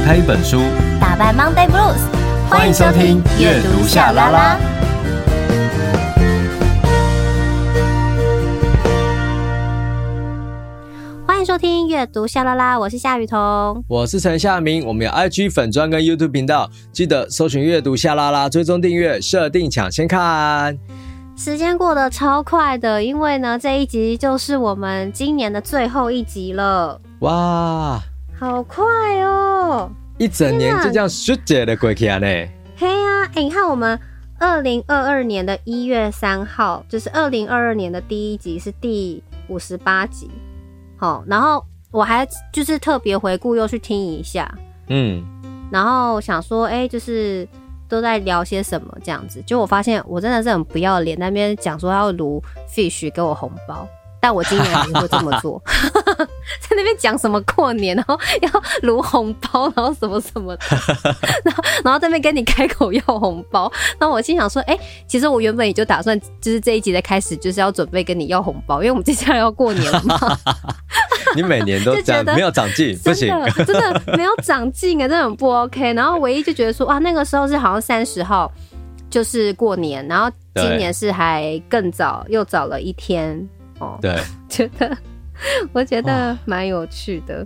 打开一本书，打败 Monday Blues。欢迎收听阅读夏拉拉。欢迎收听阅读夏拉拉，我是夏雨桐，我是陈夏明。我们有 IG 粉专跟 YouTube 频道，记得搜寻阅读夏拉拉，追踪订阅，设定抢先看。时间过得超快的，因为呢，这一集就是我们今年的最后一集了。哇，好快哦！一整年就这样瞬间的过去了呢。嘿呀，哎，你看我们二零二二年的一月三号，就是二零二二年的第一集是第五十八集。好，然后我还就是特别回顾又去听一下，嗯，然后想说，哎，就是。都在聊些什么这样子？就我发现我真的是很不要脸，那边讲说要卢 fish 给我红包，但我今年也会这么做，在那边讲什么过年，然后要卢红包，然后什么什么的，然后然后在那边跟你开口要红包，然后我心想说，哎、欸，其实我原本也就打算，就是这一集的开始就是要准备跟你要红包，因为我们接下来要过年了嘛。你每年都这样，没有长进，不行，真的没有长进啊，真的很不 OK。然后唯一就觉得说，哇，那个时候是好像三十号，就是过年，然后今年是还更早，又早了一天哦。对，觉得 我觉得蛮有趣的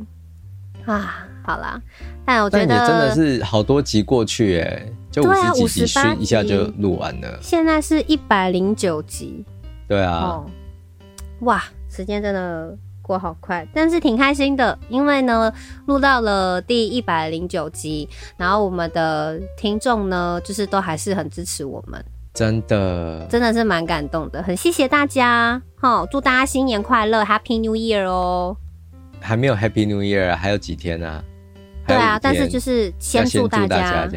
啊。好啦，但我觉得真的是好多集过去，哎，就五十几集，一下就录完了。现在是一百零九集，对啊，哇，时间真的。过好快，但是挺开心的，因为呢，录到了第一百零九集，然后我们的听众呢，就是都还是很支持我们，真的，真的是蛮感动的，很谢谢大家，好，祝大家新年快乐，Happy New Year 哦！还没有 Happy New Year，还有几天呢？对啊，但是就是先祝大家，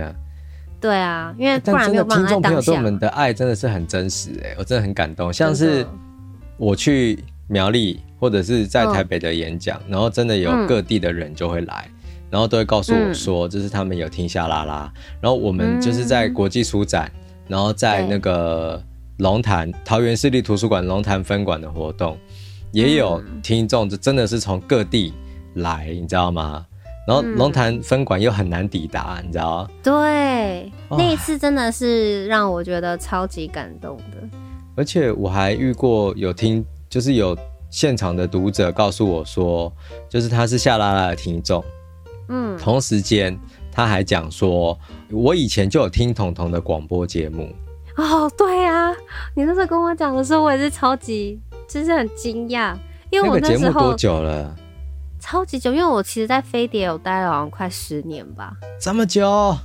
对啊，因为不然没有办法当下。听众朋友对我们的爱真的是很真实，哎，我真的很感动，像是我去苗栗。或者是在台北的演讲，然后真的有各地的人就会来，嗯、然后都会告诉我说，就是他们有听下拉拉。然后我们就是在国际书展，然后在那个龙潭桃园市立图书馆龙潭分馆的活动，也有听众，就真的是从各地来，你知道吗？然后龙潭分馆又很难抵达，你知道吗？对，那一次真的是让我觉得超级感动的。而且我还遇过有听，就是有。现场的读者告诉我说，就是他是夏拉拉的听众，嗯，同时间他还讲说，我以前就有听彤彤的广播节目。哦，对啊，你那时候跟我讲的时候，我也是超级，就是很惊讶，因为我那时候多久了？超级久，因为我其实，在飞碟有待了好像快十年吧，这么久。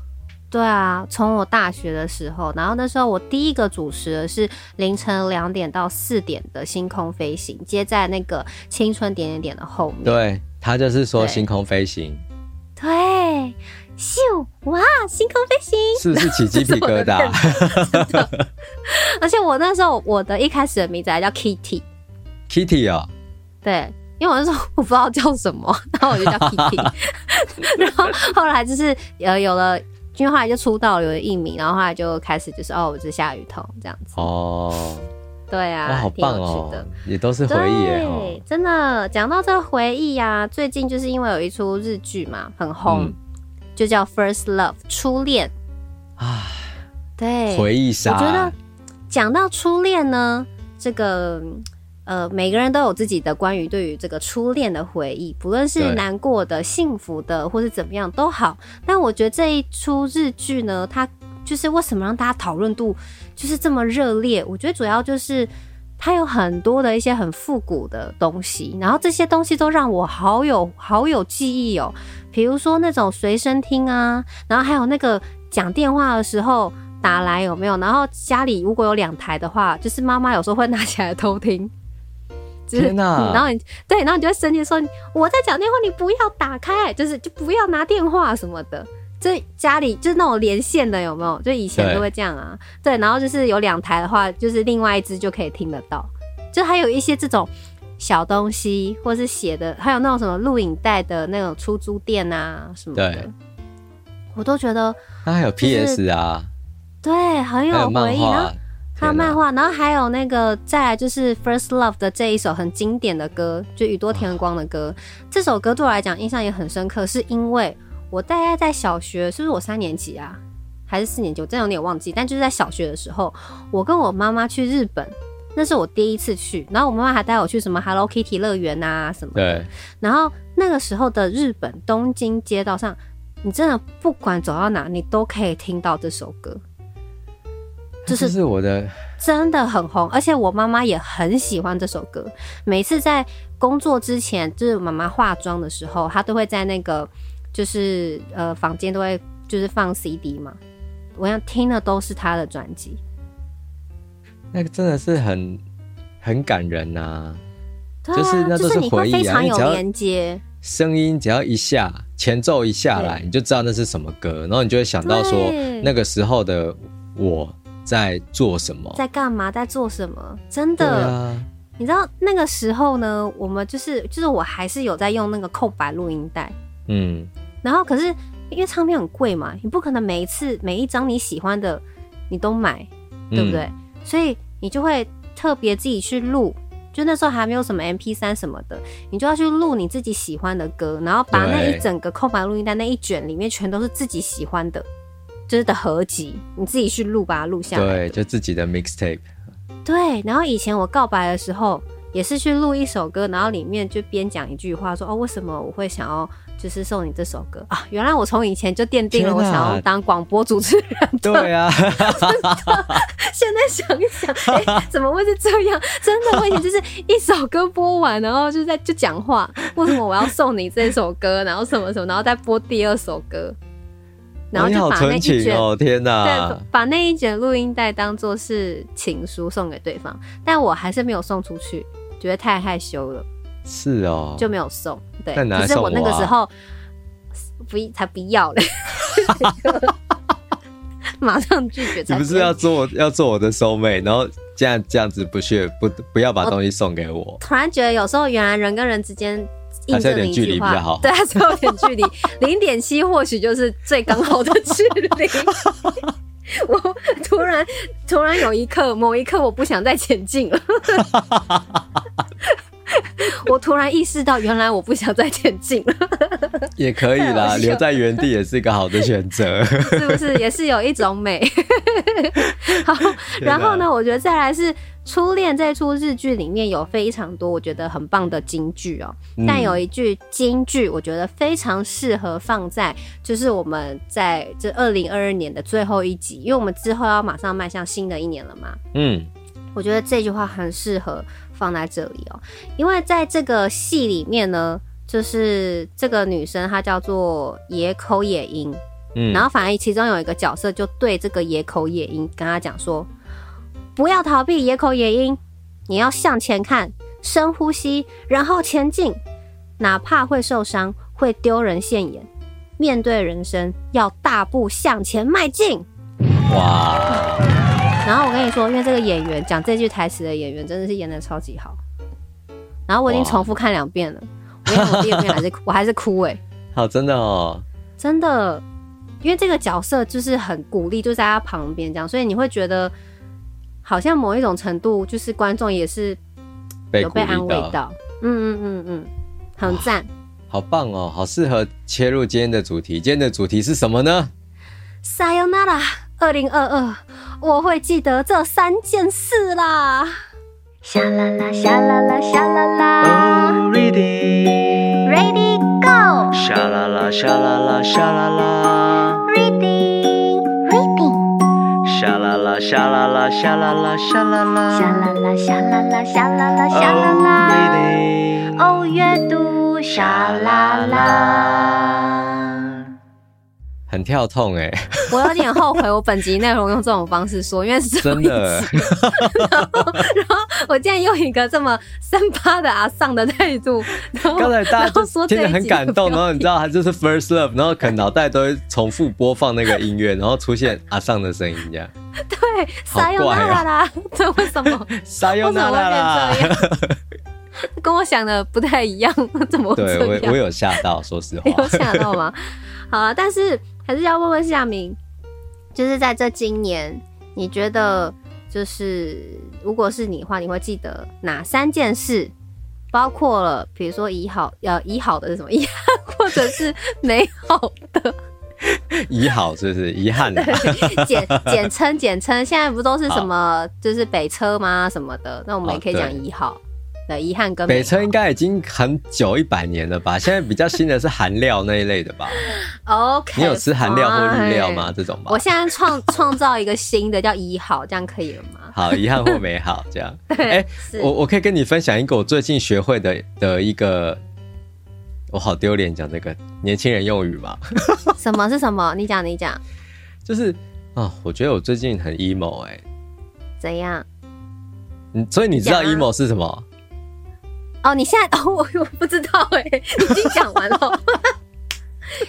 对啊，从我大学的时候，然后那时候我第一个主持的是凌晨两点到四点的星空飞行，接在那个青春点点点的后面。对，他就是说星空飞行。对，咻哇，星空飞行是不是起鸡皮疙瘩？而且我那时候我的一开始的名字还叫 Kitty。Kitty 啊、哦？对，因为我那时候我不知道叫什么，然后我就叫 Kitty。然后后来就是呃有了。因为后来就出道了，有了艺名，然后后来就开始就是哦，我是夏雨桐这样子哦，对啊，好棒哦，也都是回忆耶，对，真的讲到这个回忆呀、啊，最近就是因为有一出日剧嘛，很红，嗯、就叫《First Love》初恋啊，对，回忆杀。我觉得讲到初恋呢，这个。呃，每个人都有自己的关于对于这个初恋的回忆，不论是难过的、幸福的，或是怎么样都好。但我觉得这一出日剧呢，它就是为什么让大家讨论度就是这么热烈？我觉得主要就是它有很多的一些很复古的东西，然后这些东西都让我好有好有记忆哦。比如说那种随身听啊，然后还有那个讲电话的时候打来有没有？然后家里如果有两台的话，就是妈妈有时候会拿起来偷听。就是、天哪、嗯！然后你对，然后你就会生气说：“我在讲电话，你不要打开，就是就不要拿电话什么的。”这家里就是那种连线的，有没有？就以前都会这样啊。对，对，然后就是有两台的话，就是另外一只就可以听得到。就还有一些这种小东西，或是写的，还有那种什么录影带的那种出租店啊什么的，我都觉得。那还有 PS 啊？对，很有回忆啊。还有漫画，然后还有那个，再来就是《First Love》的这一首很经典的歌，就宇多田光的歌。这首歌对我来讲印象也很深刻，是因为我大概在小学，是不是我三年级啊，还是四年级？我真的有点忘记。但就是在小学的时候，我跟我妈妈去日本，那是我第一次去。然后我妈妈还带我去什么 Hello Kitty 乐园啊什么的。对。然后那个时候的日本东京街道上，你真的不管走到哪，你都可以听到这首歌。就是我的。真的很红，而且我妈妈也很喜欢这首歌。每次在工作之前，就是妈妈化妆的时候，她都会在那个就是呃房间都会就是放 CD 嘛。我想听的都是她的专辑。那个真的是很很感人呐、啊，啊，就是那都是回忆啊，有连接。声音只要一下，前奏一下来，你就知道那是什么歌，然后你就会想到说那个时候的我。在做什么？在干嘛？在做什么？真的，啊、你知道那个时候呢？我们就是就是我还是有在用那个空白录音带，嗯，然后可是因为唱片很贵嘛，你不可能每一次每一张你喜欢的你都买，对不对？嗯、所以你就会特别自己去录，就那时候还没有什么 M P 三什么的，你就要去录你自己喜欢的歌，然后把那一整个空白录音带那一卷里面全都是自己喜欢的。就是的合集，你自己去录，把它录下来。对，就自己的 mixtape。对，然后以前我告白的时候，也是去录一首歌，然后里面就边讲一句话，说哦，为什么我会想要就是送你这首歌啊？原来我从以前就奠定了我想要当广播主持人。对啊，现在想一想，哎、欸，怎么会是这样？真的，我以前就是一首歌播完，然后就在就讲话，为什么我要送你这首歌？然后什么什么，然后再播第二首歌。然后就把那一卷，哦、天哪，对，把那一卷录音带当做是情书送给对方，但我还是没有送出去，觉得太害羞了。是哦，就没有送。对，可是我那个时候不才不要嘞，马上拒绝。你不是要做要做我的 soul mate，然后这样这样子不屑不不要把东西送给我。我突然觉得有时候原来人跟人之间。还是有点距离比较好，对，还是有点距离，零点七或许就是最刚好的距离。我突然突然有一刻，某一刻我不想再前进了。我突然意识到，原来我不想再前进了。也可以啦，留在原地也是一个好的选择，是不是？也是有一种美。好，然后呢？我觉得再来是。初恋这出日剧里面有非常多我觉得很棒的金句哦，嗯、但有一句金句我觉得非常适合放在就是我们在这二零二二年的最后一集，因为我们之后要马上迈向新的一年了嘛。嗯，我觉得这句话很适合放在这里哦，因为在这个戏里面呢，就是这个女生她叫做野口野樱，嗯，然后反而其中有一个角色就对这个野口野樱跟他讲说。不要逃避野口野樱，你要向前看，深呼吸，然后前进，哪怕会受伤，会丢人现眼，面对人生要大步向前迈进。哇！然后我跟你说，因为这个演员讲这句台词的演员真的是演的超级好。然后我已经重复看两遍了，哇我我第二遍还是 我还是哭哎、欸。好，真的哦，真的，因为这个角色就是很鼓励，就在他旁边这样，所以你会觉得。好像某一种程度，就是观众也是有被安慰到，嗯嗯嗯嗯，很赞，好棒哦，好适合切入今天的主题。今天的主题是什么呢？Sayonara，二零二二，我会记得这三件事啦。沙啦啦，沙啦啦，沙啦啦。Oh, ready, ready, go。沙啦啦，沙啦啦，沙啦啦。Ready, ready 沙啦啦，沙啦啦，沙啦啦，沙啦啦，沙啦啦，沙啦啦，沙啦啦，沙啦啦。Oh, ready。哦，阅读沙啦啦，很跳痛哎！我有点后悔，我本集内容用这种方式说，因为是真的。然后，然后我竟然用一个这么三八的阿桑的态度，然后刚才大家就说听得很感动，然后你知道他就是 first love，然后可能脑袋都会重复播放那个音乐，然后出现阿桑的声音这样。对，撒由那拉啦，这为什么？撒由那拉啦，跟我想的不太一样，怎么会这样？对，我我有吓到，说实话，有吓到吗？好啊，但是还是要问问夏明，就是在这今年，你觉得就是如果是你的话，你会记得哪三件事？包括了，比如说遗好，呃，遗好的是什么遗憾，或者是美好的，遗好是不是？遗憾的 简简称简称，现在不都是什么就是北车吗？什么的，那我们也可以讲遗好。对，遗憾跟北车应该已经很久一百年了吧？现在比较新的是韩料那一类的吧？OK，你有吃韩料或日料吗？这种吧？我现在创创造一个新的叫一好，这样可以了吗？好，遗憾或美好这样。哎、欸，我我可以跟你分享一个我最近学会的的一个。我好丢脸讲这个年轻人用语嘛？什么是什么？你讲你讲。就是啊、哦，我觉得我最近很 emo 哎、欸。怎样？嗯，所以你知道 emo 是什么？啊、哦，你现在哦，我我不知道哎、欸，已经讲完了。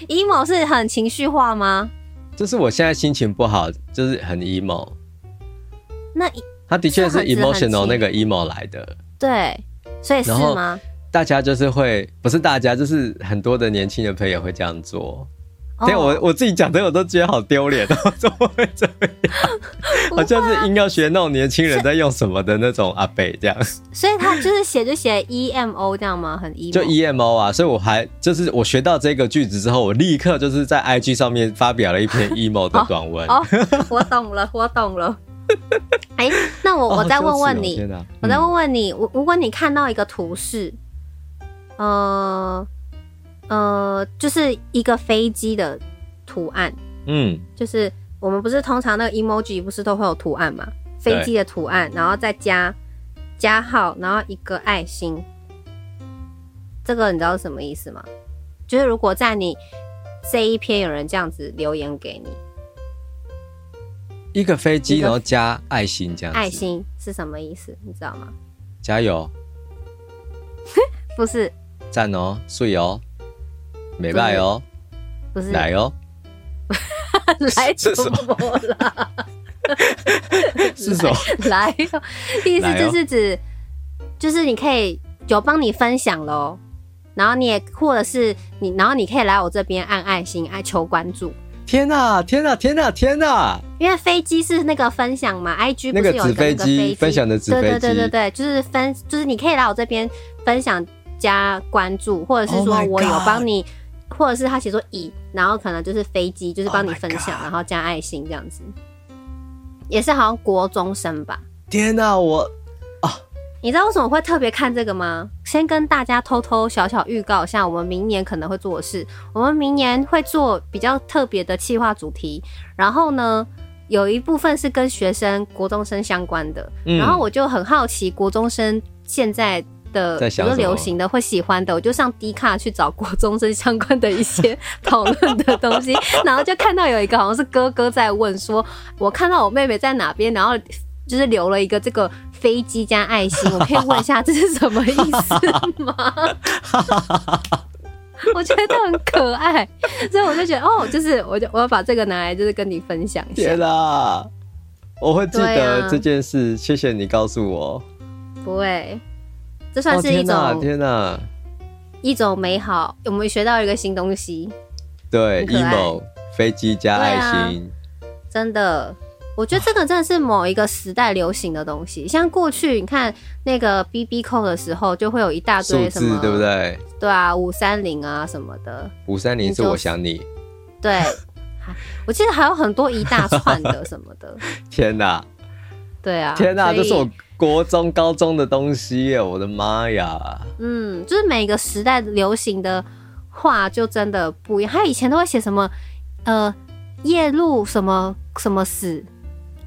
emo 是很情绪化吗？就是我现在心情不好，就是很 emo。那他的确是 emotional 那个 emo 来的。对，所以是吗？大家就是会，不是大家，就是很多的年轻的朋友会这样做。对、oh. 我我自己讲的，我都觉得好丢脸哦，怎么会这样？好像是硬要学那种年轻人在用什么的那种阿北这样。所以他就是写就写 E M O 这样吗？很 emo。就 E M O 啊，所以我还就是我学到这个句子之后，我立刻就是在 I G 上面发表了一篇 emo 的短文。哦、oh. oh.，我懂了，我懂了。哎、欸，那我我再问问你，我再问问你，我如果你看到一个图示。呃呃，就是一个飞机的图案，嗯，就是我们不是通常那个 emoji 不是都会有图案吗？飞机的图案，然后再加加号，然后一个爱心，这个你知道是什么意思吗？就是如果在你这一篇有人这样子留言给你，一个飞机然后加爱心这样，爱心是什么意思？你知道吗？加油？不是。赞哦，睡哦，美拜哦，不是来哦，来什么 啦？是什么？来，意思就是指，就是你可以有帮你分享喽，然后你也或者是你，然后你可以来我这边按爱心，爱求关注。天哪，天哪，天哪，天呐！因为飞机是那个分享嘛，IG 不是有一个飞机分享的纸飞机？对对对对对，就是分，就是你可以来我这边分享。加关注，或者是说我有帮你，oh、或者是他写作乙，然后可能就是飞机，就是帮你分享，oh、然后加爱心这样子，也是好像国中生吧？天哪，我啊！你知道为什么会特别看这个吗？先跟大家偷偷小小预告一下，我们明年可能会做的事。我们明年会做比较特别的企划主题，然后呢，有一部分是跟学生、国中生相关的。嗯、然后我就很好奇，国中生现在。的比较流行的会喜欢的，我就上 D 卡去找国中生相关的一些 讨论的东西，然后就看到有一个好像是哥哥在问说，我看到我妹妹在哪边，然后就是留了一个这个飞机加爱心，我可以问一下这是什么意思吗？我觉得很可爱，所以我就觉得哦，就是我就我要把这个拿来就是跟你分享一下。天啊，我会记得这件事，谢谢你告诉我。不会。这算是一种、哦、天哪，一种美好。我们学到一个新东西，对，emo 飞机加爱心、啊，真的，我觉得这个真的是某一个时代流行的东西。像过去你看那个 BB Call 的时候，就会有一大堆什么，对不对？对啊，五三零啊什么的。五三零是我想你。对，我记得还有很多一大串的什么的。天哪！对啊，天哪，这是我。国中、高中的东西耶，我的妈呀！嗯，就是每个时代流行的话，就真的不一样。他以前都会写什么，呃，夜路什么什么死，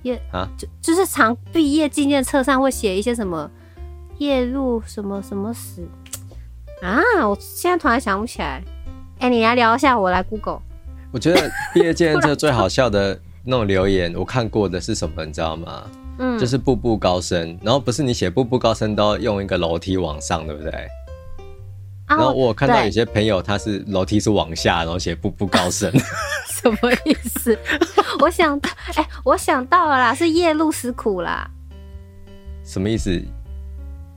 夜啊，就就是常毕业纪念册上会写一些什么夜路什么什么死啊！我现在突然想不起来。哎、欸，你来聊一下，我来 Google。我觉得毕业纪念册 最好笑的那种留言，我看过的是什么，你知道吗？嗯，就是步步高升，然后不是你写步步高升都要用一个楼梯往上，对不对？啊、然后我看到有些朋友他是楼梯是往下，然后写步步高升，什么意思？我想到，哎、欸，我想到了啦，是夜路思苦啦。什么意思？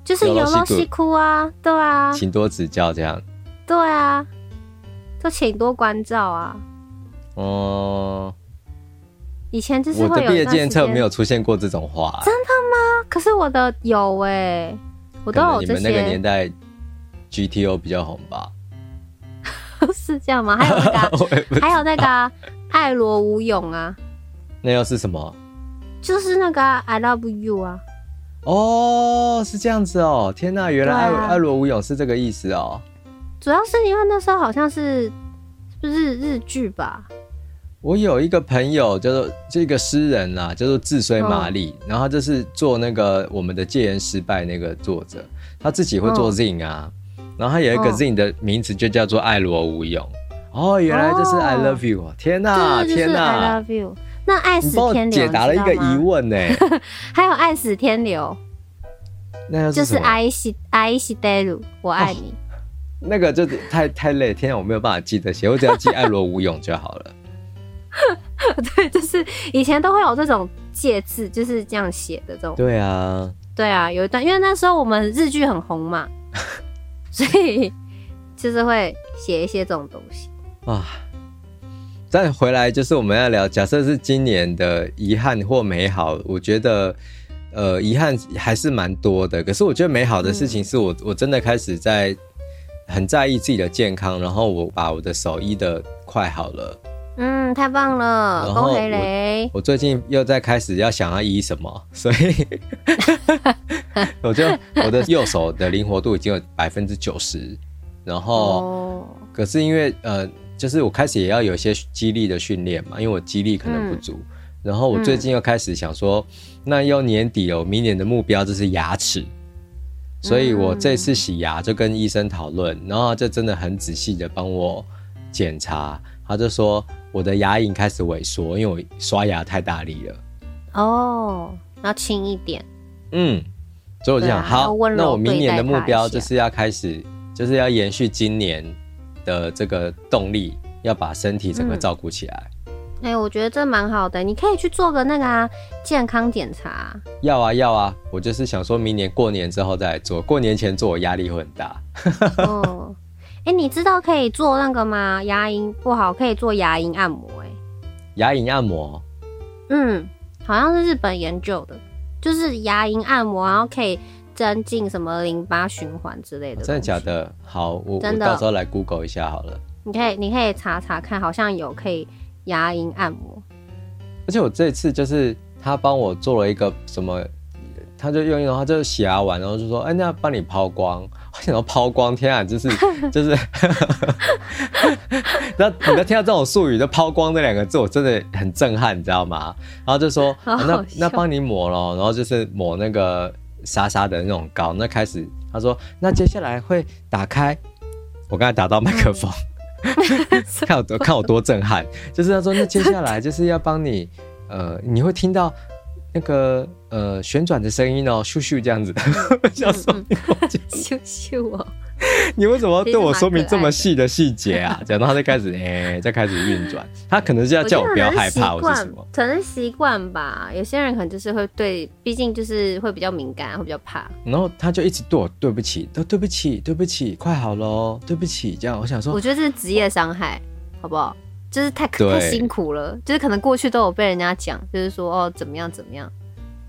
就是有路西哭啊，对啊，请多指教这样。对啊，就请多关照啊。哦、嗯。以前就是我的毕业纪念册没有出现过这种话。欸，真的吗？可是我的有哎、欸，我都有这些。你们那个年代，GTO 比较红吧？是这样吗？还有那个，还有那个，爱罗无勇啊。那又是什么？就是那个、啊、I love you 啊。哦，是这样子哦。天哪，原来爱爱罗无勇是这个意思哦。主要是因为那时候好像是日日剧吧。我有一个朋友叫做这个诗人啊，叫做智虽麻里，然后他就是做那个我们的戒烟失败那个作者，他自己会做 zine 啊，然后他有一个 zine 的名字就叫做爱罗无勇。哦，原来就是 I love you！天哪，天哪，I love you！那爱死天流解答了一个疑问呢。还有爱死天流，那就是爱西爱西德鲁，我爱你。那个就太太累，天哪，我没有办法记得写，我只要记爱罗无勇就好了。对，就是以前都会有这种介字，就是这样写的这种。对啊，对啊，有一段，因为那时候我们日剧很红嘛，所以就是会写一些这种东西啊。再回来就是我们要聊，假设是今年的遗憾或美好，我觉得呃遗憾还是蛮多的。可是我觉得美好的事情是我、嗯、我真的开始在很在意自己的健康，然后我把我的手医的快好了。嗯，太棒了，恭喜雷！我最近又在开始要想要医什么，所以 我就我的右手的灵活度已经有百分之九十，然后、哦、可是因为呃，就是我开始也要有一些肌力的训练嘛，因为我肌力可能不足，嗯、然后我最近又开始想说，嗯、那要年底了，我明年的目标就是牙齿，所以我这次洗牙就跟医生讨论，然后就真的很仔细的帮我检查，他就说。我的牙龈开始萎缩，因为我刷牙太大力了。哦，要轻一点。嗯，所以我就想，啊、好，那我明年的目标就是要开始，就是要延续今年的这个动力，要把身体整个照顾起来。哎、嗯欸，我觉得这蛮好的，你可以去做个那个啊健康检查。要啊要啊，我就是想说明年过年之后再来做，过年前做我压力会很大。哦。哎、欸，你知道可以做那个吗？牙龈不好可以做牙龈按摩、欸。哎，牙龈按摩，嗯，好像是日本研究的，就是牙龈按摩，然后可以增进什么淋巴循环之类的。真的假的？好，我真的我到时候来 Google 一下好了。你可以，你可以查查看，好像有可以牙龈按摩。而且我这次就是他帮我做了一个什么，他就用一种，他就洗牙完，然后就说：“哎、欸，那要帮你抛光。”我想要抛光，天啊，就是 就是，然后你在听到这种术语，就抛光这两个字，我真的很震撼，你知道吗？然后就说，啊、那那帮你抹了，然后就是抹那个沙沙的那种膏。那开始他说，那接下来会打开，我刚才打到麦克风，看我多看我多震撼，就是他说，那接下来就是要帮你，呃，你会听到。那个呃旋转的声音哦，咻咻这样子的，叫什么？咻咻哦！你为什么要对我说明这么细的细节啊？讲到他就开始哎，再开始运转，他可能是要叫我不要害怕，我是什么？可能习惯吧。有些人可能就是会对，毕竟就是会比较敏感，会比较怕。然后他就一直对我对不起，都对不起，对不起，快好了，对不起，这样我想说，我觉得这是职业伤害，好不好？就是太太辛苦了，就是可能过去都有被人家讲，就是说哦怎么样怎么样，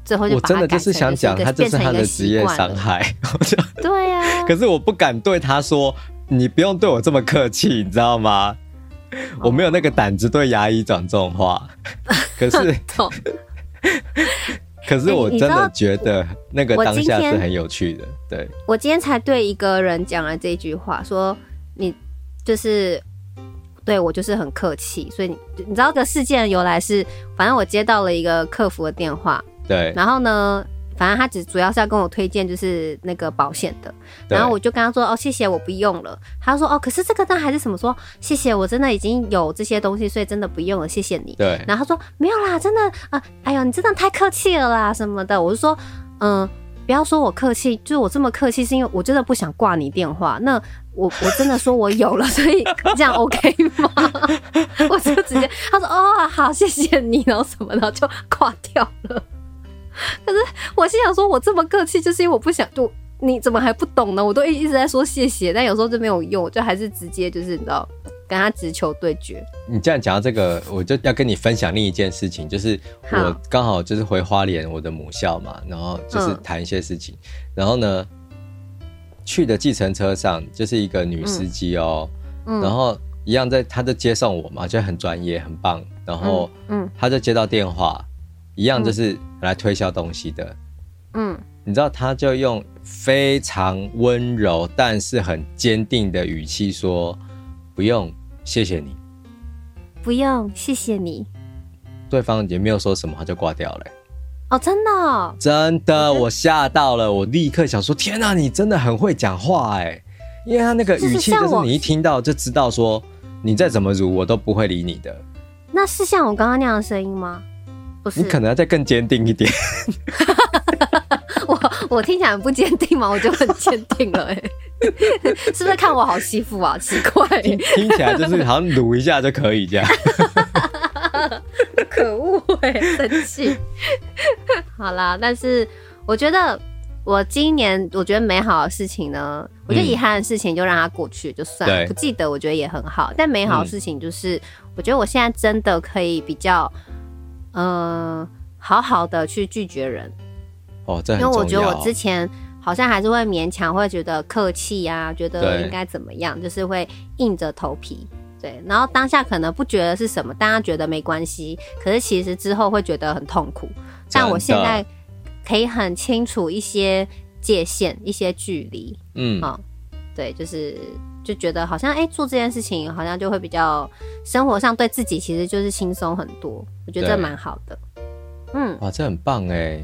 最后就把他改成就是一个变成他的职业伤害。对呀，可是我不敢对他说，你不用对我这么客气，你知道吗？我没有那个胆子对牙医讲这种话。可是，可是我真的觉得那个当下是很有趣的。对，我今天才对一个人讲了这句话，说你就是。对，我就是很客气，所以你你知道这个事件的由来是，反正我接到了一个客服的电话，对，然后呢，反正他只主要是要跟我推荐就是那个保险的，然后我就跟他说哦，谢谢，我不用了。他说哦，可是这个单还是什么说谢谢，我真的已经有这些东西，所以真的不用了，谢谢你。对，然后他说没有啦，真的啊，哎呦，你真的太客气了啦什么的，我就说嗯。不要说我客气，就是我这么客气，是因为我真的不想挂你电话。那我我真的说我有了，所以这样 OK 吗？我就直接他说哦好，谢谢你，然后什么的就挂掉了。可是我心想说，我这么客气，就是因为我不想就你怎么还不懂呢？我都一一直在说谢谢，但有时候就没有用，就还是直接就是你知道。跟他直球对决。你这样讲到这个，我就要跟你分享另一件事情，就是我刚好就是回花莲我的母校嘛，然后就是谈一些事情，嗯、然后呢，去的计程车上就是一个女司机哦，然后一样在，他在接送我嘛，就很专业，很棒。然后，嗯，他就接到电话，一样就是来推销东西的。嗯，你知道，他就用非常温柔但是很坚定的语气说：“不用，谢谢你。”不用，谢谢你。对方也没有说什么，他就挂掉了。哦，真的哦？真的，我吓到了，我立刻想说：“天哪，你真的很会讲话哎！”因为他那个语气就是你一听到就知道说，你再怎么辱我都不会理你的。那是像我刚刚那样的声音吗？不是，你可能要再更坚定一点。我我听起来很不坚定嘛？我就很坚定了哎，是不是看我好欺负啊？奇怪，听听起来就是好像撸一下就可以这样。可恶哎，生气。好啦，但是我觉得我今年我觉得美好的事情呢，我觉得遗憾的事情就让它过去就算了，不记得我觉得也很好。但美好的事情就是，我觉得我现在真的可以比较，嗯、呃，好好的去拒绝人。哦，这因为我觉得我之前好像还是会勉强，会觉得客气啊，觉得应该怎么样，就是会硬着头皮。对，然后当下可能不觉得是什么，大家觉得没关系，可是其实之后会觉得很痛苦。但我现在可以很清楚一些界限，一些距离。嗯，啊、哦，对，就是就觉得好像哎，做这件事情好像就会比较生活上对自己其实就是轻松很多。我觉得这蛮好的。嗯，哇，这很棒哎。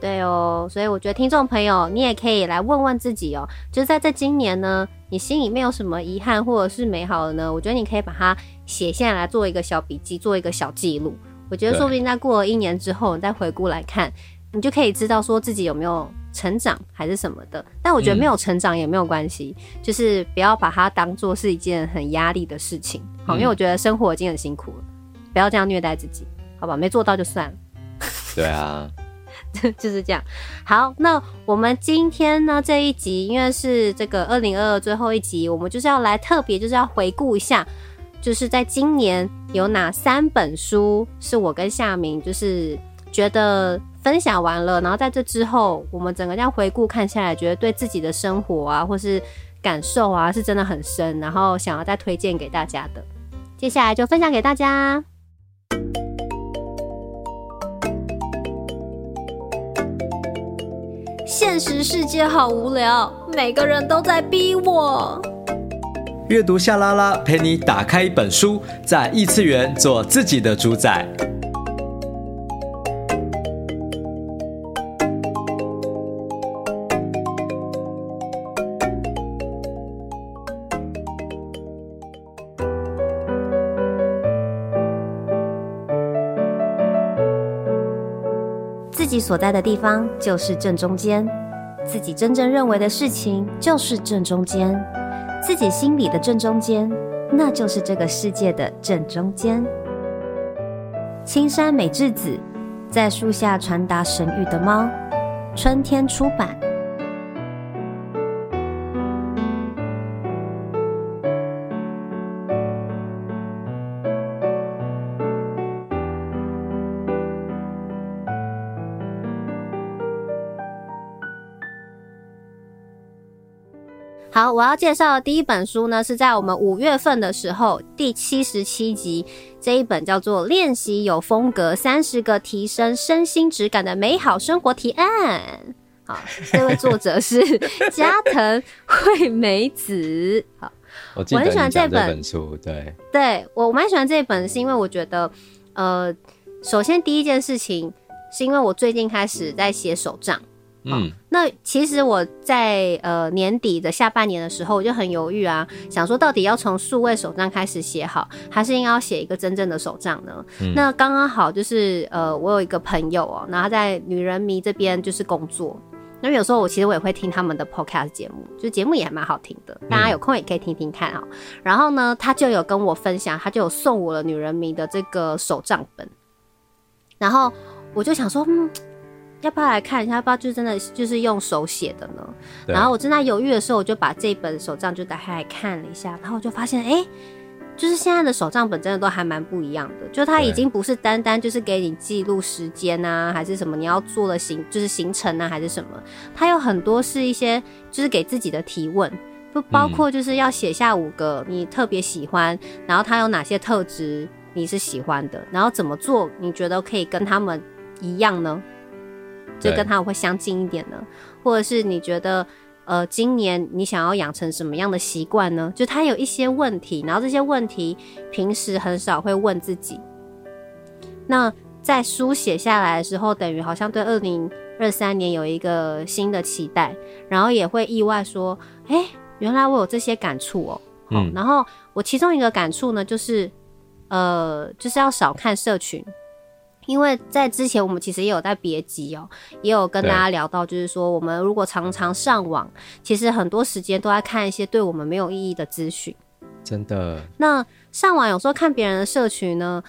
对哦，所以我觉得听众朋友，你也可以来问问自己哦，就是在这今年呢，你心里面有什么遗憾或者是美好的呢？我觉得你可以把它写下来，做一个小笔记，做一个小记录。我觉得说不定在过了一年之后，你再回顾来看，你就可以知道说自己有没有成长还是什么的。但我觉得没有成长也没有关系，嗯、就是不要把它当做是一件很压力的事情。好，因为我觉得生活已经很辛苦了，不要这样虐待自己，好吧？没做到就算了。对啊。就是这样。好，那我们今天呢，这一集，因为是这个二零二二最后一集，我们就是要来特别就是要回顾一下，就是在今年有哪三本书是我跟夏明就是觉得分享完了，然后在这之后，我们整个这样回顾看下来，觉得对自己的生活啊，或是感受啊，是真的很深，然后想要再推荐给大家的。接下来就分享给大家。现实世界好无聊，每个人都在逼我。阅读夏拉拉陪你打开一本书，在异次元做自己的主宰。所在的地方就是正中间，自己真正认为的事情就是正中间，自己心里的正中间，那就是这个世界的正中间。青山美智子在树下传达神谕的猫，春天出版。好，我要介绍的第一本书呢，是在我们五月份的时候，第七十七集这一本叫做《练习有风格：三十个提升身心质感的美好生活提案》。好，这位作者是加藤惠美子。好，我记得你讲这本书，对，对我蛮喜欢这本，是因为我觉得，呃，首先第一件事情是因为我最近开始在写手账。嗯，那其实我在呃年底的下半年的时候，我就很犹豫啊，想说到底要从数位手账开始写好，还是应该要写一个真正的手账呢？嗯、那刚刚好就是呃，我有一个朋友哦、喔，然后在女人迷这边就是工作，那有时候我其实我也会听他们的 podcast 节目，就节目也还蛮好听的，大家有空也可以听听看啊、喔。嗯、然后呢，他就有跟我分享，他就有送我了女人迷的这个手账本，然后我就想说，嗯。要不要来看一下？要不要就真的就是用手写的呢？然后我正在犹豫的时候，我就把这本手账就打开来看了一下，然后我就发现，哎、欸，就是现在的手账本真的都还蛮不一样的。就它已经不是单单就是给你记录时间啊，还是什么你要做的行，就是行程啊，还是什么？它有很多是一些就是给自己的提问。不包括就是要写下五个你特别喜欢，嗯、然后他有哪些特质你是喜欢的，然后怎么做你觉得可以跟他们一样呢？就跟他们会相近一点呢？或者是你觉得呃，今年你想要养成什么样的习惯呢？就他有一些问题，然后这些问题平时很少会问自己。那在书写下来的时候，等于好像对二零二三年有一个新的期待，然后也会意外说，哎、欸，原来我有这些感触哦、喔。嗯，然后我其中一个感触呢，就是呃，就是要少看社群，因为在之前我们其实也有在别集哦，也有跟大家聊到，就是说我们如果常常上网，其实很多时间都在看一些对我们没有意义的资讯。真的。那上网有时候看别人的社群呢？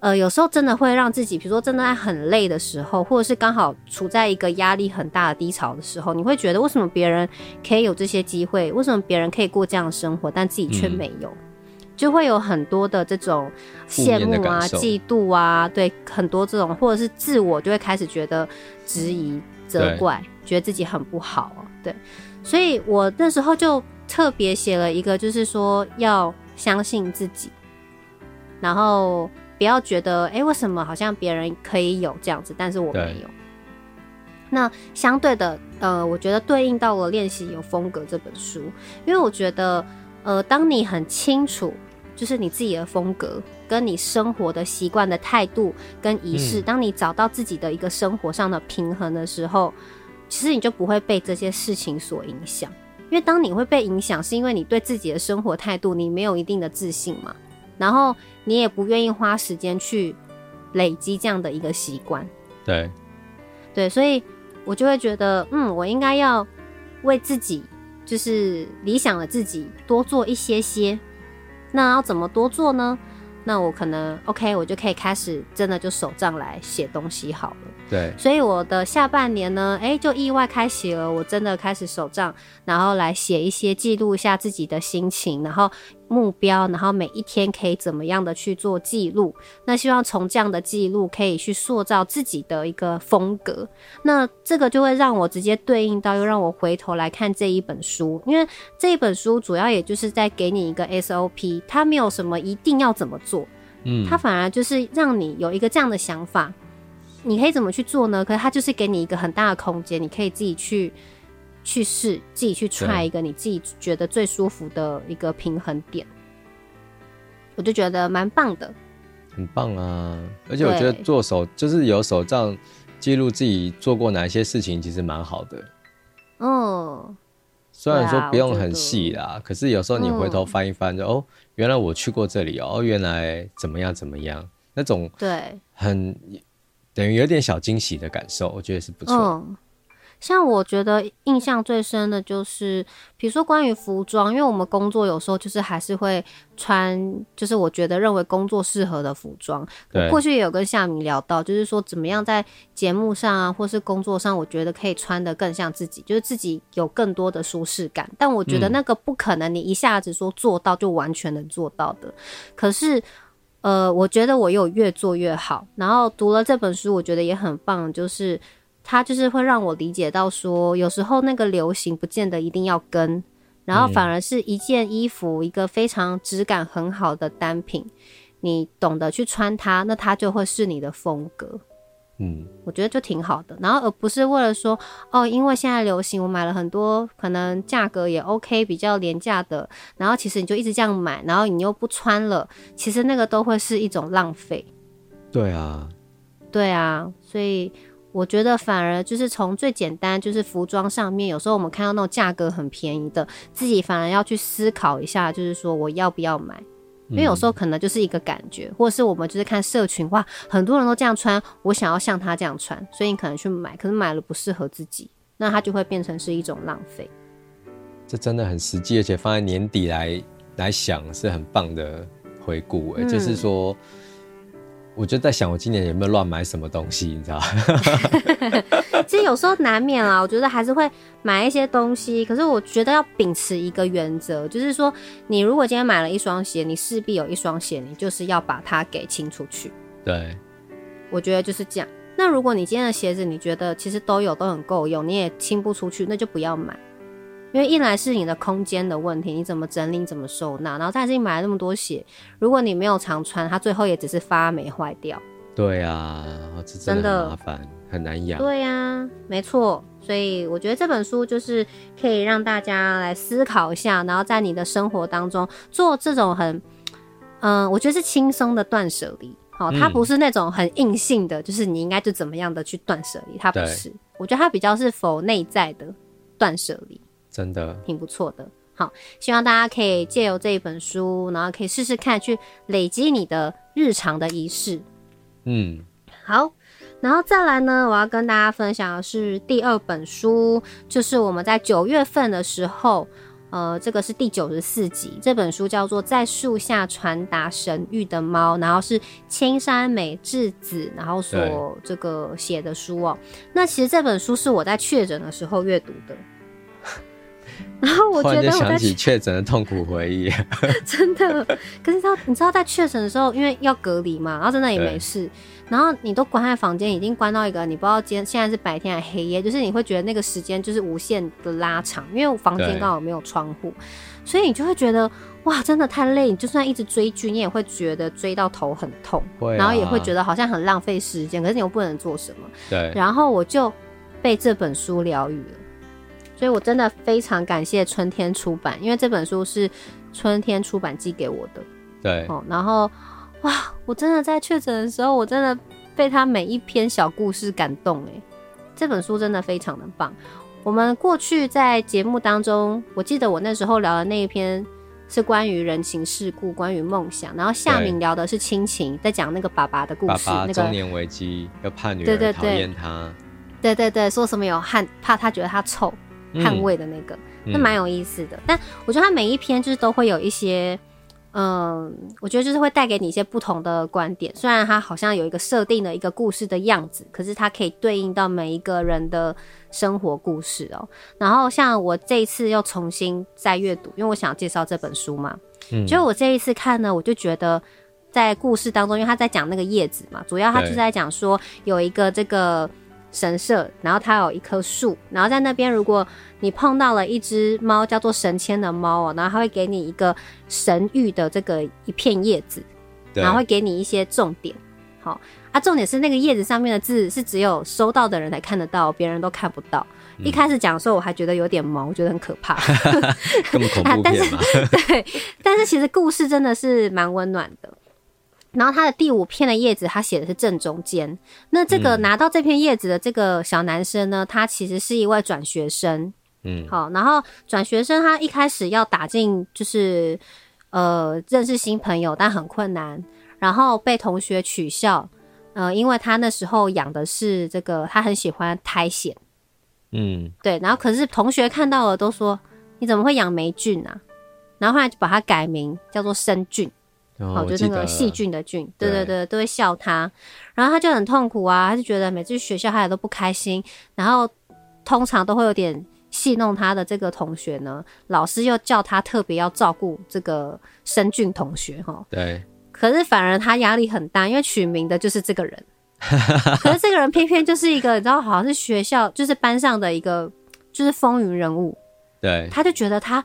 呃，有时候真的会让自己，比如说真的在很累的时候，或者是刚好处在一个压力很大的低潮的时候，你会觉得为什么别人可以有这些机会，为什么别人可以过这样的生活，但自己却没有，嗯，就会有很多的这种羡慕啊、嫉妒啊，对，很多这种，或者是自我就会开始觉得质疑、责怪，觉得自己很不好，对，所以我那时候就特别写了一个，就是说要相信自己，然后。不要觉得，哎、欸，为什么好像别人可以有这样子，但是我没有。那相对的，呃，我觉得对应到了《练习有风格》这本书，因为我觉得，呃，当你很清楚，就是你自己的风格，跟你生活的习惯的态度跟仪式，嗯，当你找到自己的一个生活上的平衡的时候，其实你就不会被这些事情所影响。因为当你会被影响，是因为你对自己的生活态度，你没有一定的自信嘛。然后你也不愿意花时间去累积这样的一个习惯，对，对，所以我就会觉得，嗯，我应该要为自己，就是理想的自己多做一些些。那要怎么多做呢？那我可能 OK，我就可以开始真的就手账来写东西好了。对，所以我的下半年呢，哎、欸，就意外开启了，我真的开始手账，然后来写一些记录一下自己的心情，然后目标，然后每一天可以怎么样的去做记录。那希望从这样的记录可以去塑造自己的一个风格。那这个就会让我直接对应到，又让我回头来看这一本书，因为这一本书主要也就是在给你一个 SOP，它没有什么一定要怎么做，嗯，它反而就是让你有一个这样的想法。你可以怎么去做呢？可是它就是给你一个很大的空间，你可以自己去去试，自己去 try 一个你自己觉得最舒服的一个平衡点。我就觉得蛮棒的，很棒啊！而且我觉得做手就是有手账记录自己做过哪一些事情，其实蛮好的。嗯，虽然说不用很细啦，可是有时候你回头翻一翻就，就、嗯、哦，原来我去过这里哦，原来怎么样怎么样那种，对，很。等于有点小惊喜的感受，我觉得是不错。嗯，像我觉得印象最深的就是，比如说关于服装，因为我们工作有时候就是还是会穿，就是我觉得认为工作适合的服装。我过去也有跟夏明聊到，就是说怎么样在节目上啊，或是工作上，我觉得可以穿的更像自己，就是自己有更多的舒适感。但我觉得那个不可能，你一下子说做到就完全能做到的。可是。呃，我觉得我有越做越好，然后读了这本书，我觉得也很棒，就是它就是会让我理解到说，有时候那个流行不见得一定要跟，然后反而是一件衣服，一个非常质感很好的单品，你懂得去穿它，那它就会是你的风格。嗯，我觉得就挺好的，然后而不是为了说哦，因为现在流行，我买了很多，可能价格也 OK，比较廉价的，然后其实你就一直这样买，然后你又不穿了，其实那个都会是一种浪费。对啊，对啊，所以我觉得反而就是从最简单，就是服装上面，有时候我们看到那种价格很便宜的，自己反而要去思考一下，就是说我要不要买。因为有时候可能就是一个感觉，嗯，或者是我们就是看社群，哇，很多人都这样穿，我想要像他这样穿，所以你可能去买，可是买了不适合自己，那它就会变成是一种浪费。这真的很实际，而且放在年底来来想是很棒的回顾，哎，嗯，就是说。我就在想，我今年有没有乱买什么东西，你知道？其实有时候难免啦，我觉得还是会买一些东西。可是我觉得要秉持一个原则，就是说，你如果今天买了一双鞋，你势必有一双鞋，你就是要把它给清出去。对，我觉得就是这样。那如果你今天的鞋子，你觉得其实都有，都很够用，你也清不出去，那就不要买。因为一来是你的空间的问题，你怎么整理，怎么收纳，然后再是你买了那么多鞋，如果你没有常穿，它最后也只是发霉坏掉。对啊，这真的很麻烦，很难养。对呀、啊，没错。所以我觉得这本书就是可以让大家来思考一下，然后在你的生活当中做这种很，嗯、呃，我觉得是轻松的断舍离。好，它不是那种很硬性的，嗯、就是你应该就怎么样的去断舍离，它不是。我觉得它比较是否内在的断舍离，真的挺不错的。好，希望大家可以借由这一本书，然后可以试试看去累积你的日常的仪式。嗯，好。然后再来呢，我要跟大家分享的是第二本书，就是我们在九月份的时候，呃，这个是第九十四集，这本书叫做《在树下传达神谕的猫》，然后是青山美智子，然后所这个写的书哦。那其实这本书是我在确诊的时候阅读的。然后我觉得我在确诊的痛苦回忆，真的。可是你知道，你知道在确诊的时候，因为要隔离嘛，然后真的也没事，然后你都关在房间，已经关到一个你不知道今天现在是白天还是黑夜，就是你会觉得那个时间就是无限的拉长，因为我房间刚好没有窗户，所以你就会觉得哇，真的太累。你就算一直追剧，你也会觉得追到头很痛，啊、然后也会觉得好像很浪费时间，可是你又不能做什么。对。然后我就被这本书疗愈了。所以，我真的非常感谢春天出版，因为这本书是春天出版寄给我的。对，哦，然后，哇，我真的在确诊的时候，我真的被他每一篇小故事感动。哎，这本书真的非常的棒。我们过去在节目当中，我记得我那时候聊的那一篇是关于人情世故，关于梦想，然后夏明聊的是亲情，在讲那个爸爸的故事，爸爸那个中年危机，要怕女儿讨厌他，对对对，对对对，说什么有汗，怕他觉得他臭。捍卫的那个，那蛮、嗯、有意思的。但我觉得他每一篇就是都会有一些，嗯、呃，我觉得就是会带给你一些不同的观点。虽然它好像有一个设定的一个故事的样子，可是它可以对应到每一个人的生活故事哦、喔。然后像我这一次又重新再阅读，因为我想要介绍这本书嘛。嗯。就我这一次看呢，我就觉得在故事当中，因为他在讲那个叶子嘛，主要他就是在讲说有一个这个。神社，然后它有一棵树，然后在那边，如果你碰到了一只猫，叫做神签的猫哦，然后它会给你一个神諭的这个一片叶子，然后会给你一些重点。好啊，重点是那个叶子上面的字是只有收到的人才看得到，别人都看不到。嗯、一开始讲的时候我还觉得有点毛，我觉得很可怕，这么恐怖片吗？但是 对，但是其实故事真的是蛮温暖的。然后他的第五片的叶子，他写的是正中间。那这个拿到这片叶子的这个小男生呢，他其实是一位转学生。嗯，好，然后转学生他一开始要打进，就是呃认识新朋友，但很困难，然后被同学取笑。呃，因为他那时候养的是这个，他很喜欢苔藓。嗯，对。然后可是同学看到了都说，你怎么会养霉菌啊？然后后来就把它改名叫做生菌。哦，就那个细菌的菌，对对。对，都会笑他，然后他就很痛苦啊，他就觉得每次去学校他也都不开心，然后通常都会有点戏弄他的这个同学呢，老师又叫他特别要照顾这个生菌同学哈，对，可是反而他压力很大，因为取名的就是这个人，可是这个人偏偏就是一个你知道，好像是学校就是班上的一个就是风云人物，对，他就觉得他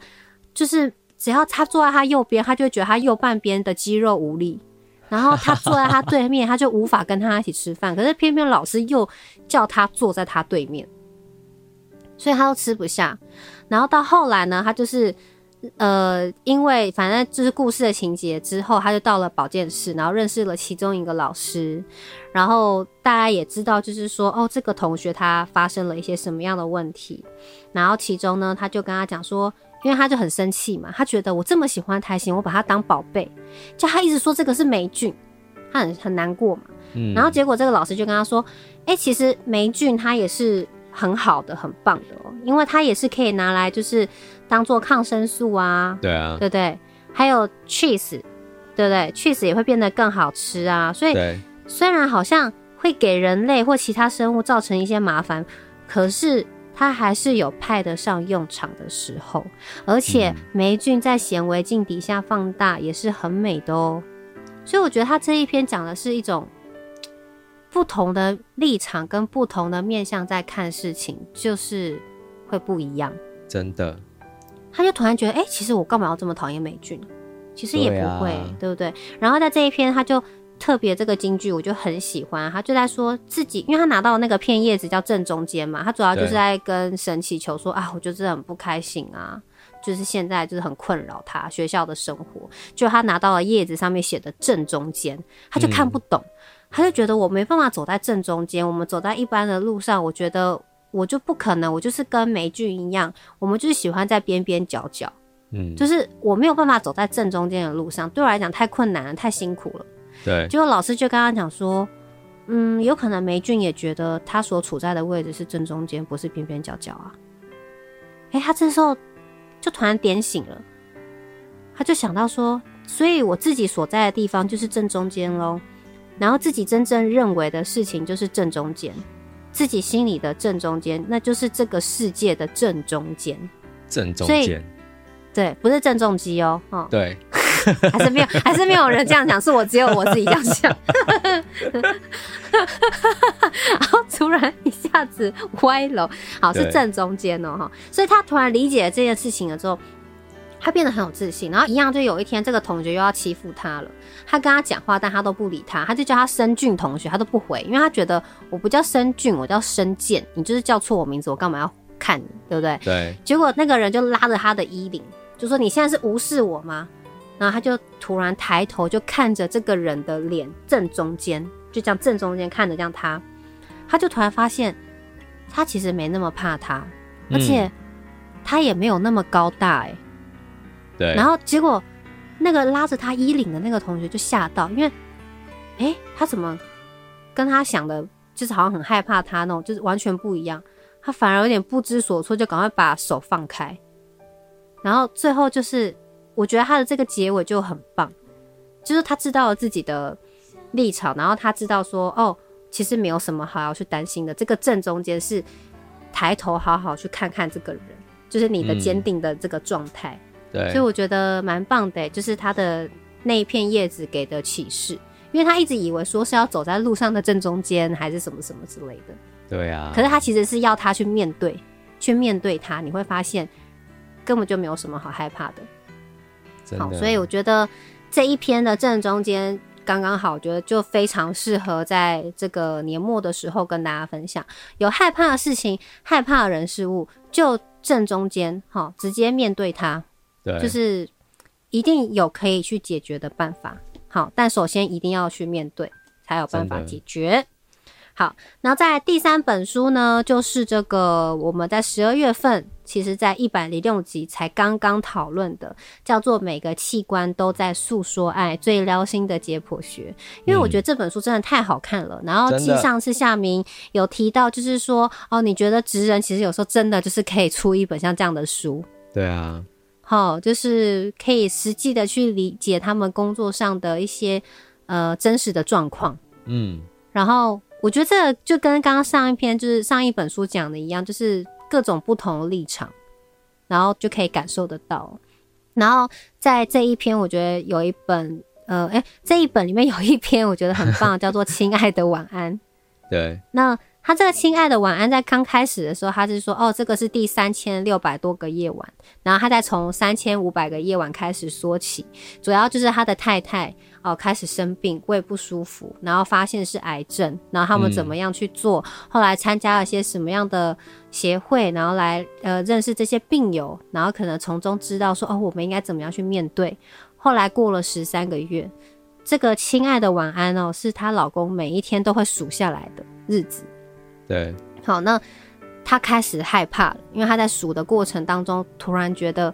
就是。只要他坐在他右边，他就会觉得他右半边的肌肉无力，然后他坐在他对面，他就无法跟他一起吃饭。可是偏偏老师又叫他坐在他对面，所以他都吃不下。然后到后来呢，他就是呃，因为反正就是故事的情节之后，他就到了保健室，然后认识了其中一个老师。然后大家也知道，就是说哦，这个同学他发生了一些什么样的问题。然后其中呢，他就跟他讲说。因为他就很生气嘛，他觉得我这么喜欢苔藓，我把它当宝贝，就他一直说这个是霉菌，他很很难过嘛。嗯，然后结果这个老师就跟他说：“哎、欸，其实霉菌它也是很好的、很棒的哦，因为它也是可以拿来就是当做抗生素啊。对啊，对不对？还有 cheese，对不对？cheese 也会变得更好吃啊。所以虽然好像会给人类或其他生物造成一些麻烦，可是。”它还是有派得上用场的时候，而且霉菌在显微镜底下放大也是很美的哦。所以我觉得他这一篇讲的是一种不同的立场跟不同的面向在看事情，就是会不一样。真的，他就突然觉得，哎、欸，其实我干嘛要这么讨厌霉菌？其实也不会，对不对？然后在这一篇，他就特别这个京剧，我就很喜欢。他就在说自己，因为他拿到那个片叶子叫正中间嘛，他主要就是在跟神祈求说啊，我就真的很不开心啊，就是现在就是很困扰他学校的生活。就他拿到了叶子上面写的正中间，他就看不懂，嗯、他就觉得我没办法走在正中间。我们走在一般的路上，我觉得我就不可能，我就是跟霉菌一样，我们就是喜欢在边边角角。嗯，就是我没有办法走在正中间的路上，对我来讲太困难了，太辛苦了。对，结果老师就跟他讲说，嗯，有可能霉菌也觉得他所处在的位置是正中间，不是边边角角啊。哎、欸，他这时候就突然点醒了，他就想到说，所以我自己所在的地方就是正中间喽，然后自己真正认为的事情就是正中间，自己心里的正中间，那就是这个世界的正中间，正中间。对，不是正中基哦，哦，对，还是没有，还是没有人这样讲，是我只有我自己这样想，然后突然一下子歪了，好，是正中间哦，哈，所以他突然理解了这件事情了之后，他变得很有自信，然后一样就有一天这个同学又要欺负他了，他跟他讲话，但他都不理他，他就叫他申俊同学，他都不回，因为他觉得我不叫申俊，我叫申健，你就是叫错我名字，我干嘛要看你，对不对？对，结果那个人就拉着他的衣领。就说你现在是无视我吗？然后他就突然抬头就看着这个人的脸正中间，就这样正中间看着这样他，他就突然发现他其实没那么怕他，而且他也没有那么高大哎、欸。对。然后结果那个拉着他衣领的那个同学就吓到，因为哎、欸，他怎么跟他想的，就是好像很害怕他那种，就是完全不一样。他反而有点不知所措，就赶快把手放开。然后最后就是，我觉得他的这个结尾就很棒，就是他知道了自己的立场，然后他知道说，哦，其实没有什么好要去担心的。这个正中间是抬头好好去看看这个人，就是你的坚定的这个状态。嗯、对，所以我觉得蛮棒的，就是他的那一片叶子给的启示，因为他一直以为说是要走在路上的正中间，还是什么什么之类的。对啊。可是他其实是要他去面对，去面对他，你会发现。根本就没有什么好害怕的，好，所以我觉得这一篇的正中间刚刚好，我觉得就非常适合在这个年末的时候跟大家分享。有害怕的事情、害怕的人事物，就正中间，好，直接面对它，对，就是一定有可以去解决的办法。好，但首先一定要去面对，才有办法解决。好，然后在第三本书呢，就是这个我们在十二月份，其实在一百零六集才刚刚讨论的，叫做《每个器官都在诉说爱：最撩心的解剖学》。因为我觉得这本书真的太好看了。嗯、然后，继上次夏明有提到，就是说哦，你觉得职人其实有时候真的就是可以出一本像这样的书。对啊，好，就是可以实际的去理解他们工作上的一些呃真实的状况。嗯，然后。我觉得这就跟刚刚上一篇，就是上一本书讲的一样，就是各种不同的立场，然后就可以感受得到。然后在这一篇，我觉得有一本，呃，哎，这一本里面有一篇我觉得很棒，叫做《亲爱的晚安》。对，那。他这个亲爱的晚安，在刚开始的时候，他是说，哦，这个是第三千六百多个夜晚，然后他再从三千五百个夜晚开始说起，主要就是他的太太哦开始生病，胃不舒服，然后发现是癌症，然后他们怎么样去做，嗯、后来参加了些什么样的协会，然后来呃认识这些病友，然后可能从中知道说，哦，我们应该怎么样去面对。后来过了十三个月，这个亲爱的晚安哦，是她老公每一天都会数下来的日子。对，好，那他开始害怕了，因为他在数的过程当中，突然觉得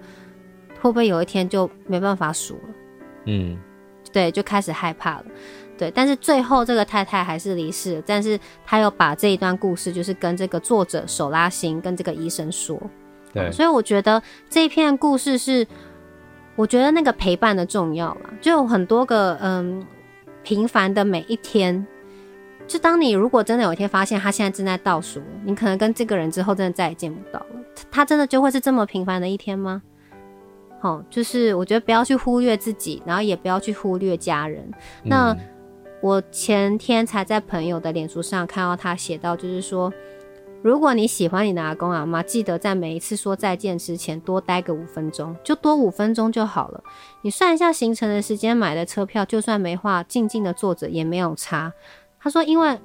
会不会有一天就没办法数了？嗯，对，就开始害怕了。对，但是最后这个太太还是离世了，但是他又把这一段故事，就是跟这个作者手拉心，跟这个医生说。对，所以我觉得这一篇故事是，我觉得那个陪伴的重要了，就有很多个嗯平凡的每一天。就当你如果真的有一天发现他现在正在倒数，你可能跟这个人之后真的再也见不到了。他真的就会是这么平凡的一天吗？好，就是我觉得不要去忽略自己，然后也不要去忽略家人。那我前天才在朋友的脸书上看到他写到，就是说如果你喜欢你的阿公阿妈，记得在每一次说再见之前多待个五分钟，就多五分钟就好了。你算一下行程的时间，买的车票，就算没话，静静的坐着也没有差。他说，因为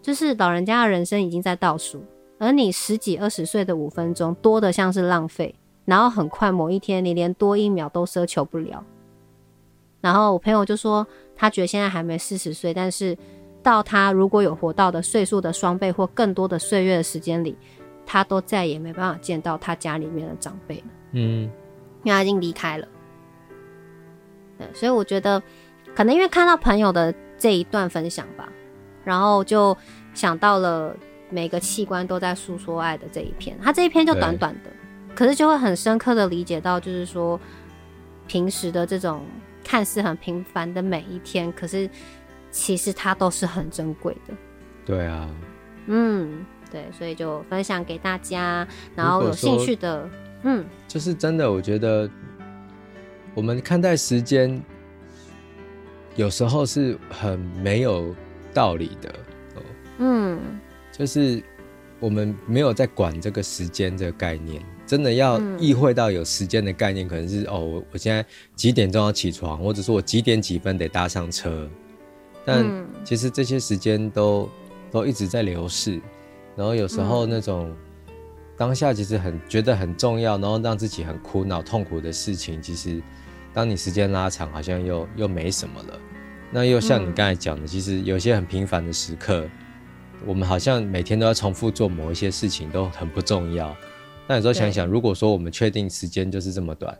就是老人家的人生已经在倒数，而你十几二十岁的五分钟多的像是浪费，然后很快某一天你连多一秒都奢求不了。然后我朋友就说，他觉得现在还没四十岁，但是。到他如果有活到的岁数的双倍或更多的岁月的时间里，他都再也没办法见到他家里面的长辈了。嗯，因为他已经离开了。对，所以我觉得可能因为看到朋友的这一段分享吧，然后就想到了每个器官都在诉说爱的这一篇。他这一篇就短短的，可是就会很深刻的理解到，就是说平时的这种看似很平凡的每一天，可是。其实它都是很珍贵的，对啊，嗯，对，所以就分享给大家，然后有兴趣的，嗯，就是真的，我觉得我们看待时间有时候是很没有道理的哦，嗯，就是我们没有在管这个时间这个概念，真的要意会到有时间的概念，可能是哦，我我现在几点钟要起床，或者说我几点几分得搭上车。但其实这些时间都都一直在流逝，然后有时候那种当下其实很觉得很重要，然后让自己很苦恼痛苦的事情，其实当你时间拉长，好像又又没什么了。那又像你刚才讲的，其实有些很平凡的时刻，我们好像每天都要重复做某一些事情，都很不重要。那有时候想想，如果说我们确定时间就是这么短。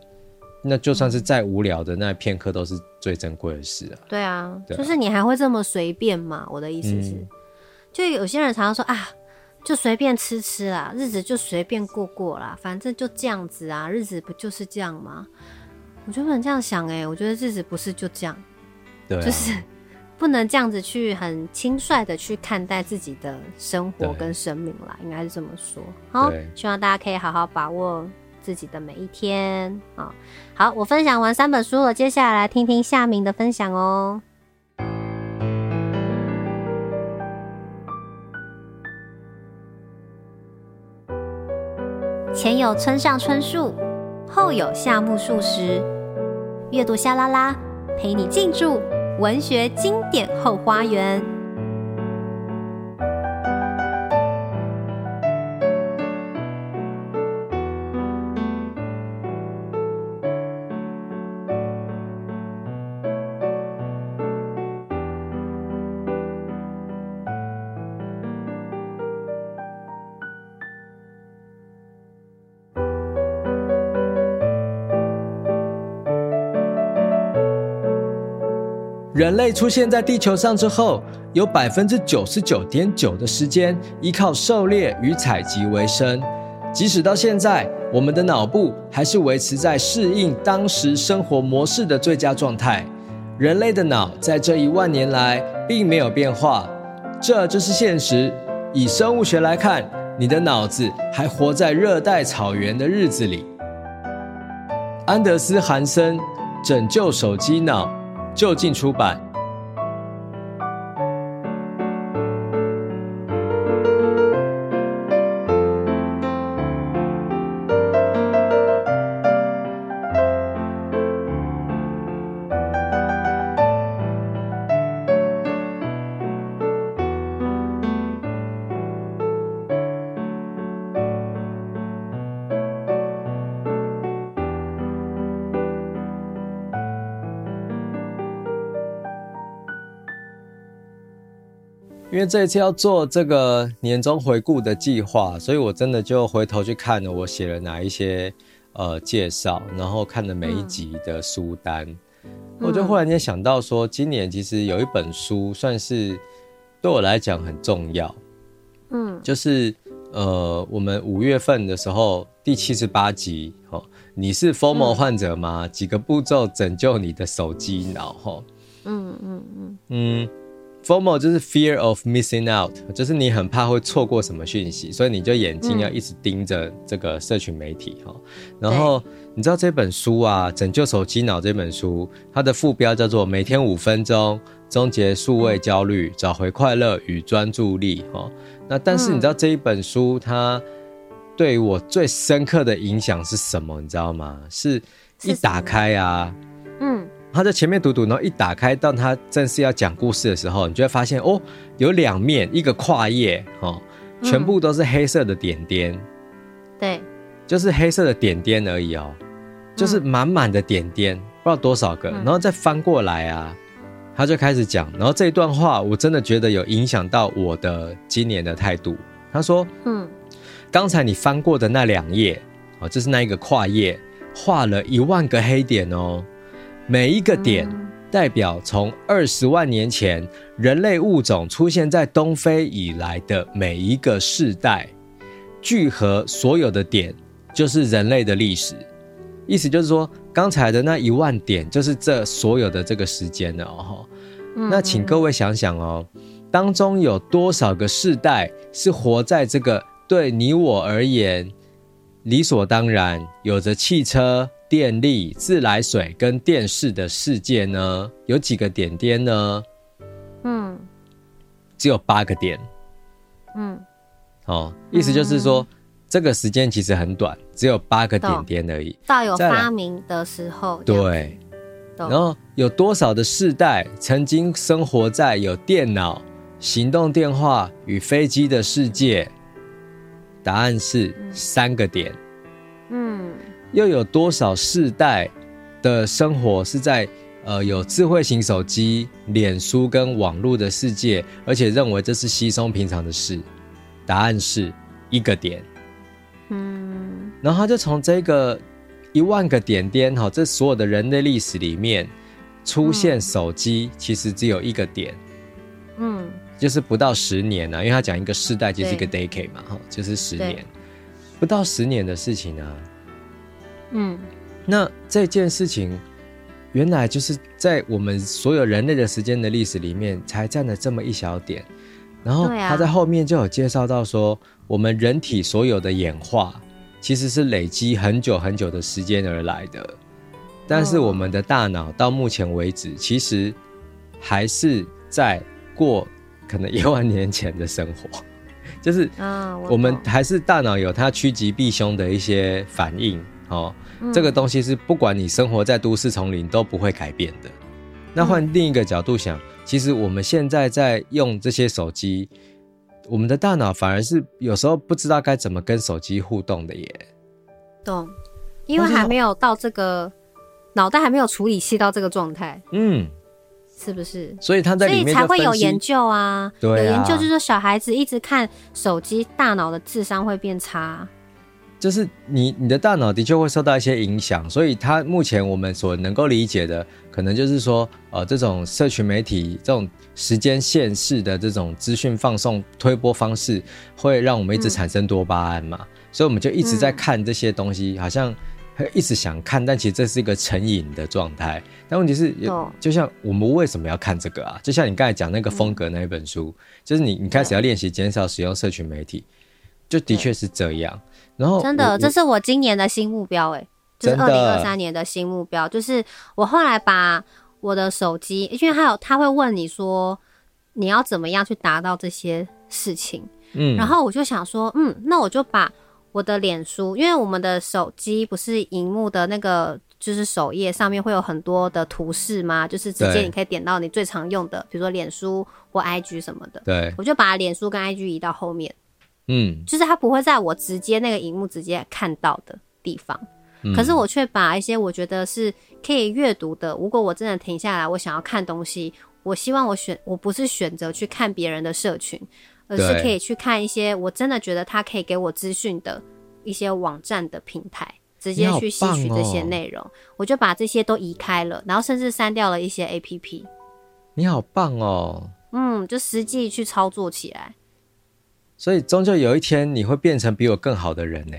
那就算是再无聊的那片刻，都是最珍贵的事啊。对啊，就是你还会这么随便吗？我的意思是，嗯、就有些人常常说啊，就随便吃吃啦，日子就随便过过啦，反正就这样子啊，日子不就是这样吗？我就不能这样想哎、欸，我觉得日子不是就这样，对、啊，就是不能这样子去很轻率的去看待自己的生活跟生命啦，应该是这么说。好，希望大家可以好好把握。自己的每一天啊，好，我分享完三本书了，接下来来听听夏明的分享哦。前有村上春树，后有夏目漱石，阅读夏拉拉，陪你进驻文学经典后花园。人类出现在地球上之后，有百分之九十九点九的时间依靠狩猎与采集为生。即使到现在，我们的脑部还是维持在适应当时生活模式的最佳状态。人类的脑在这一万年来并没有变化，这就是现实。以生物学来看，你的脑子还活在热带草原的日子里。安德斯·韩森《拯救手机脑》。就近出版。为这一次要做这个年终回顾的计划，所以我真的就回头去看了我写了哪一些呃介绍，然后看了每一集的书单，嗯、我就忽然间想到说，今年其实有一本书算是对我来讲很重要，嗯，就是呃我们五月份的时候第七十八集，哦，你是 FOMO 患者吗？嗯、几个步骤拯救你的手机脑，哈，嗯嗯嗯嗯。嗯 FOMO 就是 fear of missing out，就是你很怕会错过什么讯息，所以你就眼睛要一直盯着这个社群媒体哈。嗯、然后你知道这本书啊，《拯救手机脑》这本书，它的副标叫做“每天五分钟，终结数位焦虑，找回快乐与专注力。哈，那但是你知道这一本书它对于我最深刻的影响是什么？你知道吗？是一打开啊，嗯，他在前面读读，然后一打开到他正式要讲故事的时候，你就会发现哦，有两面，一个跨页，哦，全部都是黑色的点点，对，就是黑色的点点而已哦，就是满满的点点，不知道多少个，然后再翻过来啊。他就开始讲，然后这一段话我真的觉得有影响到我的今年的态度。他说：“嗯，刚才你翻过的那两页，哦，这是那一个跨页，画了一万个黑点哦，每一个点代表从二十万年前人类物种出现在东非以来的每一个世代，聚合所有的点就是人类的历史。意思就是说。”刚才的那一万点，就是这所有的这个时间了哦。那请各位想想哦，当中有多少个世代是活在这个对你我而言理所当然，有着汽车、电力、自来水跟电视的世界呢？有几个点点呢？嗯，只有八个点。嗯，哦，意思就是说。这个时间其实很短，只有八个点点而已。到有发明的时候，对。然后有多少的世代曾经生活在有电脑、行动电话与飞机的世界？答案是三个点。嗯。又有多少世代的生活是在呃有智慧型手机、脸书跟网络的世界，而且认为这是稀松平常的事？答案是一个点。嗯，然后他就从这个一万个点点哈，这所有的人类历史里面出现手机，其实只有一个点，嗯，就是不到十年呢，因为他讲一个世代就是一个 decade 嘛，哈，就是十年，不到十年的事情啊，嗯，那这件事情原来就是在我们所有人类的时间的历史里面才占了这么一小点。然后他在后面就有介绍到说，我们人体所有的演化其实是累积很久很久的时间而来的，但是我们的大脑到目前为止其实还是在过可能一万年前的生活，就是我们还是大脑有它趋吉避凶的一些反应哦，这个东西是不管你生活在都市丛林都不会改变的。那换另一个角度想。其实我们现在在用这些手机，我们的大脑反而是有时候不知道该怎么跟手机互动的耶。懂，因为还没有到这个脑袋还没有处理器到这个状态。嗯，是不是？所以他在里面所以才会有研究啊。对啊，有研究就是说小孩子一直看手机，大脑的智商会变差。就是你你的大脑的确会受到一些影响，所以它目前我们所能够理解的，可能就是说，呃，这种社群媒体这种时间线式的这种资讯放送推播方式，会让我们一直产生多巴胺嘛，嗯、所以我们就一直在看这些东西，嗯、好像会一直想看，但其实这是一个成瘾的状态。但问题是，有就像我们为什么要看这个啊？就像你刚才讲那个风格那一本书，嗯、就是你你开始要练习减少使用社群媒体，就的确是这样。然后真的，这是我今年的新目标哎，就是二零二三年的新目标，就是我后来把我的手机，因为还有他会问你说你要怎么样去达到这些事情，嗯，然后我就想说，嗯，那我就把我的脸书，因为我们的手机不是荧幕的那个，就是首页上面会有很多的图示吗？就是直接你可以点到你最常用的，比如说脸书或 IG 什么的，对，我就把脸书跟 IG 移到后面。嗯，就是它不会在我直接那个荧幕直接看到的地方，嗯、可是我却把一些我觉得是可以阅读的，如果我真的停下来，我想要看东西，我希望我选我不是选择去看别人的社群，而是可以去看一些我真的觉得它可以给我资讯的一些网站的平台，直接去吸取这些内容，哦、我就把这些都移开了，然后甚至删掉了一些 APP。你好棒哦！嗯，就实际去操作起来。所以终究有一天你会变成比我更好的人呢？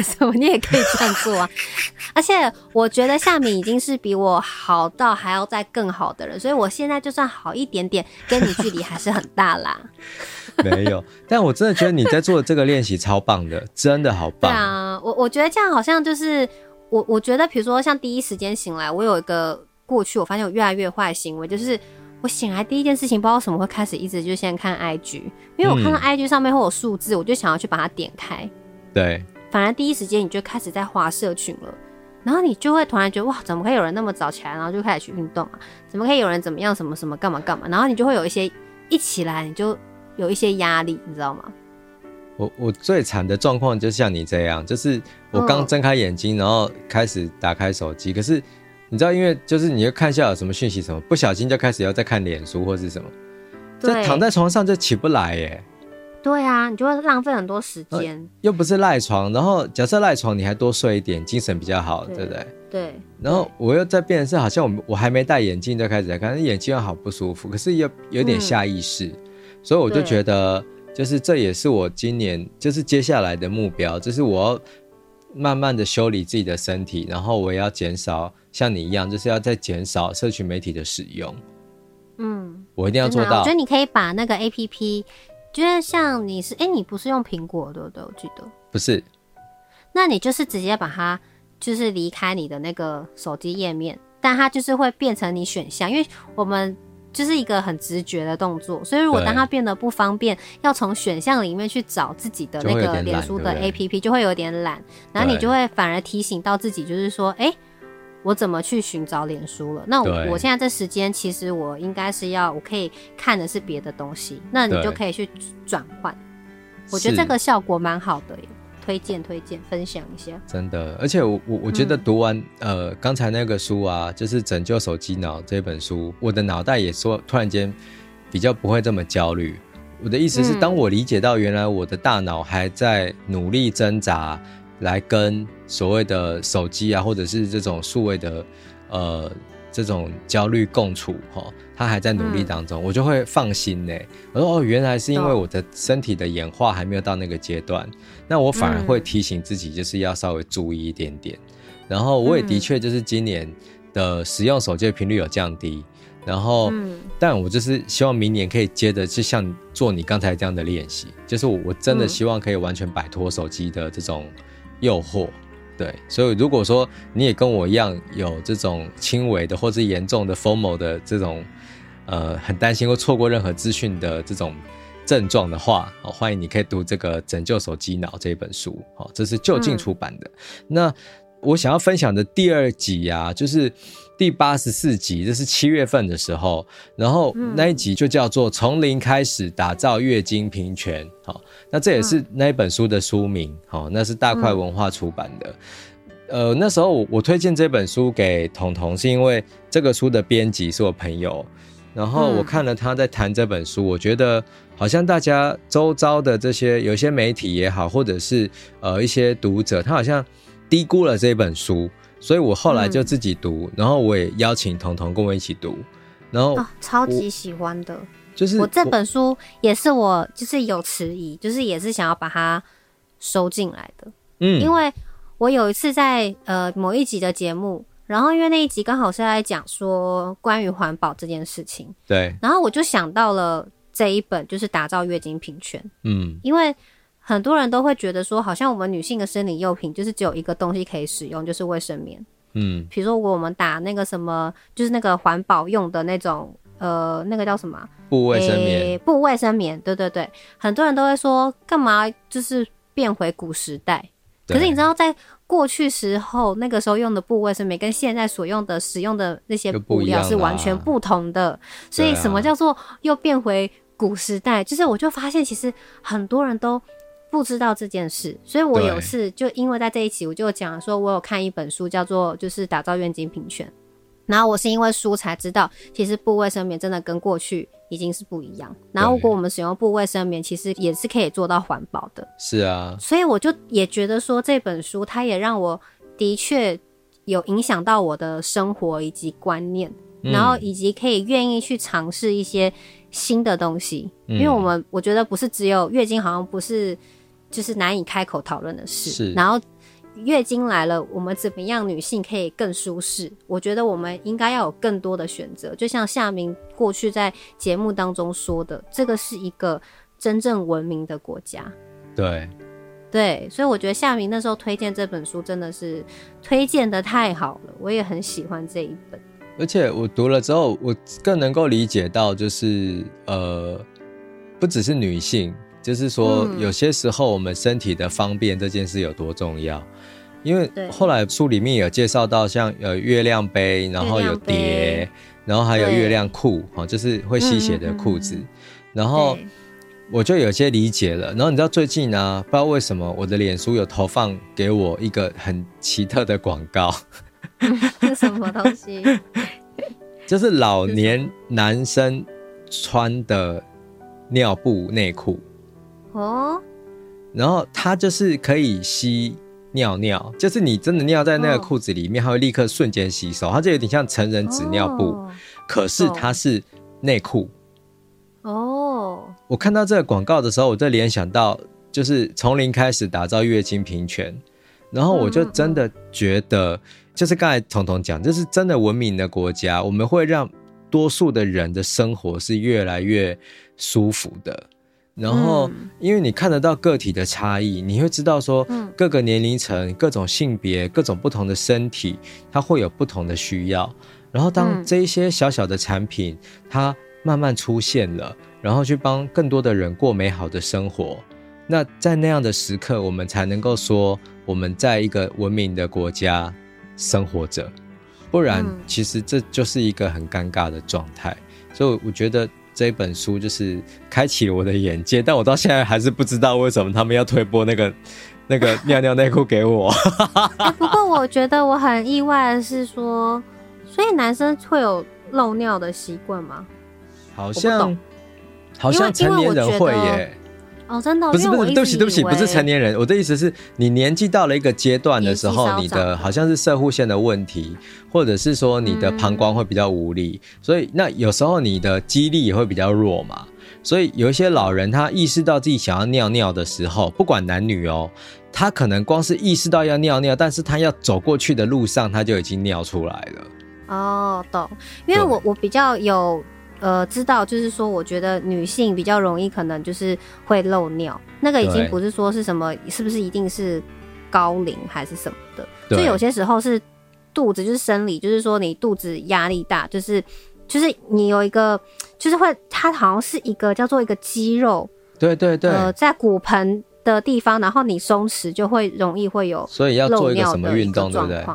什么？你也可以这样做啊！而且我觉得夏民已经是比我好到还要再更好的人，所以我现在就算好一点点，跟你距离还是很大啦。没有，但我真的觉得你在做的这个练习超棒的，真的好棒。对啊，我我觉得这样好像就是我，我觉得比如说像第一时间醒来，我有一个过去，我发现我越来越坏的行为，就是我醒来第一件事情，不知道为什么会开始一直就先看 IG，因为我看到 IG 上面会有数字，我就想要去把它点开。对，反而第一时间你就开始在划社群了，然后你就会突然觉得哇，怎么可以有人那么早起来，然后就开始去运动啊？怎么可以有人怎么样什么什么干嘛干嘛？然后你就会有一些一起来你就有一些压力，你知道吗？我我最惨的状况就像你这样，就是我刚睁开眼睛，然后开始打开手机，可是你知道，因为就是你要看一下有什么讯息什么，不小心就开始要再看脸书或是什么，就躺在床上就起不来耶。对啊，你就会浪费很多时间。又不是赖床，然后假设赖床，你还多睡一点，精神比较好，对，对不对？对。然后我又在变成是，好像我我还没戴眼镜就开始在看，眼睛又好不舒服，可是又有点下意识，嗯、所以我就觉得。就是这也是我今年，就是接下来的目标，就是我要慢慢的修理自己的身体，然后我也要减少像你一样，就是要再减少社群媒体的使用。嗯，我一定要做到。我觉得你可以把那个 APP，就是像你是，哎，你不是用苹果对不对？我记得不是。那你就是直接把它，就是离开你的那个手机页面，但它就是会变成你选项，因为我们。就是一个很直觉的动作，所以如果当它变得不方便，要从选项里面去找自己的那个脸书的 APP，就会有点懒，然后你就会反而提醒到自己，就是说，哎、欸，我怎么去寻找脸书了？那我我现在这时间，其实我应该是要，我可以看的是别的东西，那你就可以去转换。我觉得这个效果蛮好的耶。推荐推荐，分享一下。真的，而且我我我觉得读完、嗯、呃刚才那个书啊，就是《拯救手机脑》这本书，我的脑袋也说突然间比较不会这么焦虑。我的意思是，当我理解到原来我的大脑还在努力挣扎，来跟所谓的手机啊，或者是这种数位的呃。这种焦虑共处，哈，他还在努力当中，嗯、我就会放心呢。我说哦，原来是因为我的身体的演化还没有到那个阶段，那我反而会提醒自己，就是要稍微注意一点点。然后我也的确就是今年的使用手机的频率有降低，然后，但我就是希望明年可以接着就像做你刚才这样的练习，就是我我真的希望可以完全摆脱手机的这种诱惑。对，所以如果说你也跟我一样有这种轻微的或是严重的 FOMO 的这种，呃，很担心会错过任何资讯的这种症状的话，哦，欢迎你可以读这个《拯救手机脑》这本书，哦，这是就近出版的。嗯、那我想要分享的第二集啊，就是第八十四集，这是七月份的时候，然后那一集就叫做《从零开始打造月经平权》。好，那这也是那一本书的书名。好，那是大块文化出版的。呃，那时候我推荐这本书给彤彤，是因为这个书的编辑是我朋友，然后我看了他在谈这本书，我觉得好像大家周遭的这些有些媒体也好，或者是呃一些读者，他好像。低估了这本书，所以我后来就自己读，嗯、然后我也邀请彤彤跟我一起读，然后、哦、超级喜欢的，就是我这本书也是我就是有迟疑，就是也是想要把它收进来的，嗯，因为我有一次在呃某一集的节目，然后因为那一集刚好是在讲说关于环保这件事情，对，然后我就想到了这一本就是打造月经平权，嗯，因为。很多人都会觉得说，好像我们女性的生理用品就是只有一个东西可以使用，就是卫生棉。嗯，比如说我们打那个什么，就是那个环保用的那种，呃，那个叫什么？布卫生棉。欸、布卫生棉，对对对。很多人都会说，干嘛就是变回古时代？可是你知道，在过去时候，那个时候用的部位是每跟现在所用的使用的那些布料是完全不同的。所以，什么叫做又变回古时代？就是我就发现，其实很多人都。不知道这件事，所以我有次就因为在这一期，我就讲说，我有看一本书，叫做就是打造愿景平权。然后我是因为书才知道，其实布卫生棉真的跟过去已经是不一样。然后如果我们使用布卫生棉，其实也是可以做到环保的。是啊，所以我就也觉得说，这本书它也让我的确有影响到我的生活以及观念，然后以及可以愿意去尝试一些新的东西。因为我们我觉得不是只有月经，好像不是。就是难以开口讨论的事。是，然后月经来了，我们怎么样女性可以更舒适？我觉得我们应该要有更多的选择。就像夏明过去在节目当中说的，这个是一个真正文明的国家。对，对，所以我觉得夏明那时候推荐这本书真的是推荐的太好了，我也很喜欢这一本。而且我读了之后，我更能够理解到，就是呃，不只是女性，就是说有些时候我们身体的方便这件事有多重要。因为后来书里面有介绍到，像呃月亮杯，然后有碟，然后还有月亮裤，哈，就是会吸血的裤子。然后我就有些理解了。然后你知道最近呢、啊，不知道为什么我的脸书有投放给我一个很奇特的广告。是 什么东西？就是老年男生穿的尿布内裤。哦。然后它就是可以吸。尿尿就是你真的尿在那个裤子里面，它会立刻瞬间吸收，它就有点像成人纸尿布，可是它是内裤。哦，我看到这个广告的时候，我就联想到就是从零开始打造月经平权，然后我就真的觉得，就是刚才彤彤讲，就是真的文明的国家，我们会让多数的人的生活是越来越舒服的。然后，因为你看得到个体的差异，你会知道说，各个年龄层、各种性别、各种不同的身体，它会有不同的需要。然后，当这一些小小的产品它慢慢出现了，然后去帮更多的人过美好的生活，那在那样的时刻，我们才能够说我们在一个文明的国家生活着。不然，其实这就是一个很尴尬的状态。所以，我觉得。这一本书就是开启了我的眼界，但我到现在还是不知道为什么他们要推播那个 那个尿尿内裤给我。欸，不过我觉得我很意外的是说，所以男生会有漏尿的习惯吗？好像好像成年人会耶。哦，真的？不是不是，对不起对不起，不是成年人。我的意思是你年纪到了一个阶段的时候，你的好像是射护线的问题，或者是说你的膀胱会比较无力，嗯、所以那有时候你的肌力也会比较弱嘛。所以有一些老人他意识到自己想要尿尿的时候，不管男女哦，他可能光是意识到要尿尿，但是他要走过去的路上，他就已经尿出来了。哦，懂。因为我我比较有。呃，知道，就是说，我觉得女性比较容易，可能就是会漏尿。那个已经不是说是什么，是不是一定是高龄还是什么的？就有些时候是肚子，就是生理，就是说你肚子压力大，就是就是你有一个，就是会，它好像是一个叫做一个肌肉，对对对，呃，在骨盆的地方，然后你松弛就会容易会有，所以要做一个什么运动，对不对？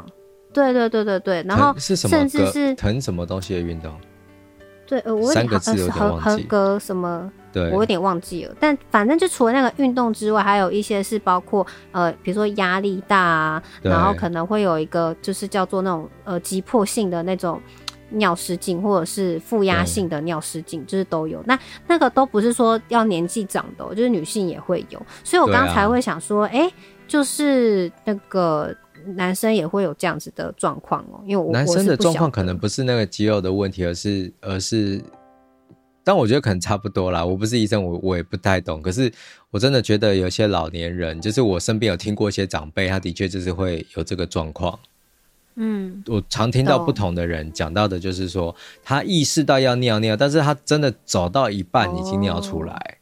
对对对对对，然后甚至是疼什么东西的运动。对，呃，我有点合合格什么，对，我有点忘记了。但反正就除了那个运动之外，还有一些是包括呃，比如说压力大啊，然后可能会有一个就是叫做那种呃急迫性的那种尿失禁，或者是负压性的尿失禁，就是都有。那那个都不是说要年纪长的，就是女性也会有。所以我刚才会想说，哎、啊，就是那个。男生也会有这样子的状况哦，因为我男生的状况可能不是那个肌肉的问题，而是而是，但我觉得可能差不多啦。我不是医生，我我也不太懂。可是我真的觉得有些老年人，就是我身边有听过一些长辈，他的确就是会有这个状况。嗯，我常听到不同的人讲到的，就是说他意识到要尿尿，但是他真的走到一半已经尿出来。哦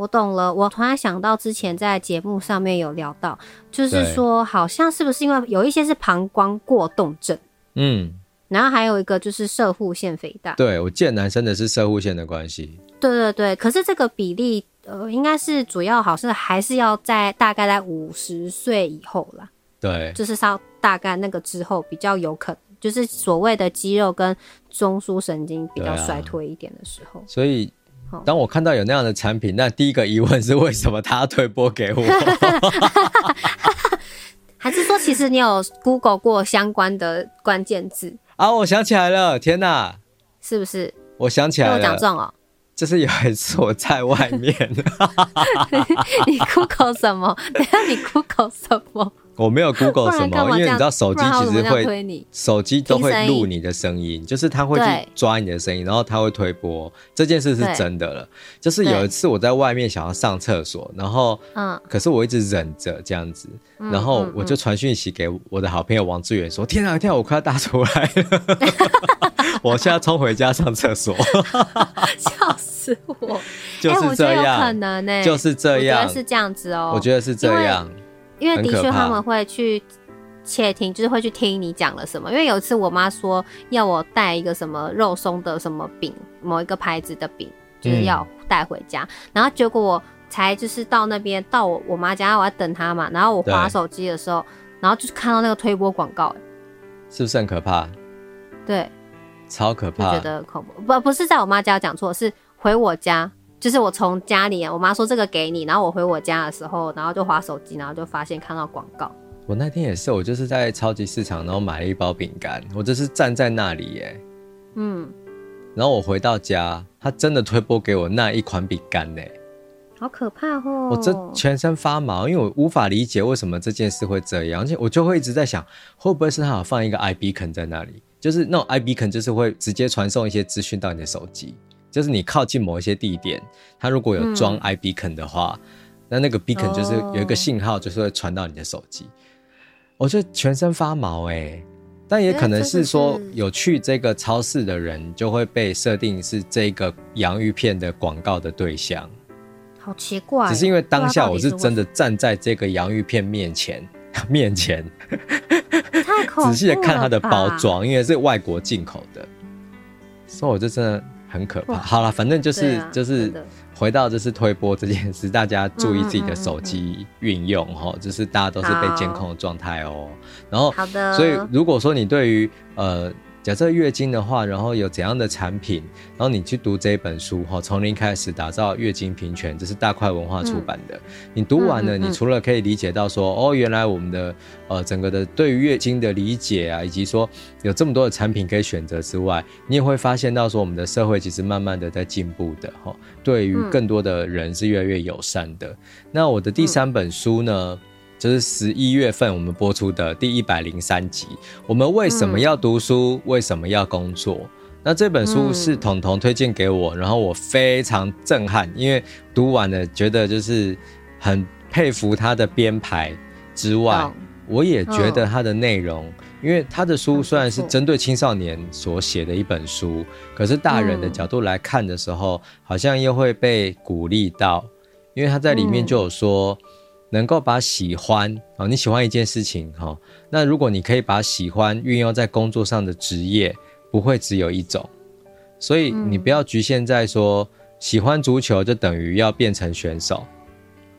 我懂了，我突然想到之前在节目上面有聊到，就是说好像是不是因为有一些是膀胱过动症，嗯，然后还有一个就是射护腺肥大。对，我见男生的是射护腺的关系。对对对，可是这个比例呃，应该是主要好像还是要在大概在五十岁以后啦。对，就是稍大概那个之后比较有可能，就是所谓的肌肉跟中枢神经比较衰退一点的时候。所以。当我看到有那样的产品，那第一个疑问是为什么他推播给我？还是说其实你有 Google 过相关的关键字啊？我想起来了，天哪，是不是？我想起来了，我讲中了。就是有一次我在外面，你 Google 什么？等下你 Google 什么？我没有 Google 什么，因为你知道手机其实会，手机都会录你的声音，就是它会去抓你的声音，然后它会推播。这件事是真的了。就是有一次我在外面想要上厕所，然后，嗯，可是我一直忍着这样子，然后我就传讯息给我的好朋友王志远说：“天啊，天啊，我快要大出来了，我现在冲回家上厕所。”笑死我！就是这样，可能呢，就是这样，是这样子哦，我觉得是这样。因为的确他们会去窃听，就是会去听你讲了什么。因为有一次我妈说要我带一个什么肉松的什么饼，某一个牌子的饼，就是要带回家。嗯、然后结果我才就是到那边到我我妈家，我要等她嘛。然后我滑手机的时候，然后就是看到那个推播广告，是不是很可怕？对，超可怕，觉得恐怖。不不是在我妈家讲错，是回我家。就是我从家里，我妈说这个给你，然后我回我家的时候，然后就滑手机，然后就发现看到广告。我那天也是，我就是在超级市场，然后买了一包饼干，我就是站在那里耶，嗯，然后我回到家，他真的推播给我那一款饼干呢，好可怕哦！我这全身发毛，因为我无法理解为什么这件事会这样，而且我就会一直在想，会不会是他有放一个 iBeacon 在那里，就是那种 iBeacon 就是会直接传送一些资讯到你的手机。就是你靠近某一些地点，它如果有装 iBeacon 的话，嗯、那那个 beacon 就是有一个信号，就是会传到你的手机。哦、我就全身发毛哎、欸，但也可能是说有去这个超市的人就会被设定是这个洋芋片的广告的对象。好奇怪，只是因为当下我是真的站在这个洋芋片面前，面前，太恐怖了，仔细的看它的包装，因为是外国进口的，所以我就真的。很可怕。好了，反正就是、啊、就是回到就是推波这件事，大家注意自己的手机运用哈，就是大家都是被监控的状态哦。然后，好的。所以如果说你对于呃。假设月经的话，然后有怎样的产品，然后你去读这本书哈，从零开始打造月经平权，这是大块文化出版的。嗯、你读完了，你除了可以理解到说，哦，原来我们的呃整个的对于月经的理解啊，以及说有这么多的产品可以选择之外，你也会发现到说，我们的社会其实慢慢的在进步的哈，对于更多的人是越来越友善的。那我的第三本书呢？就是十一月份我们播出的第一百零三集。我们为什么要读书？嗯、为什么要工作？那这本书是彤彤推荐给我，然后我非常震撼，因为读完了觉得就是很佩服他的编排之外，我也觉得他的内容，因为他的书虽然是针对青少年所写的一本书，可是大人的角度来看的时候，好像又会被鼓励到，因为他在里面就有说。能够把喜欢啊，你喜欢一件事情哈，那如果你可以把喜欢运用在工作上的职业，不会只有一种，所以你不要局限在说喜欢足球就等于要变成选手，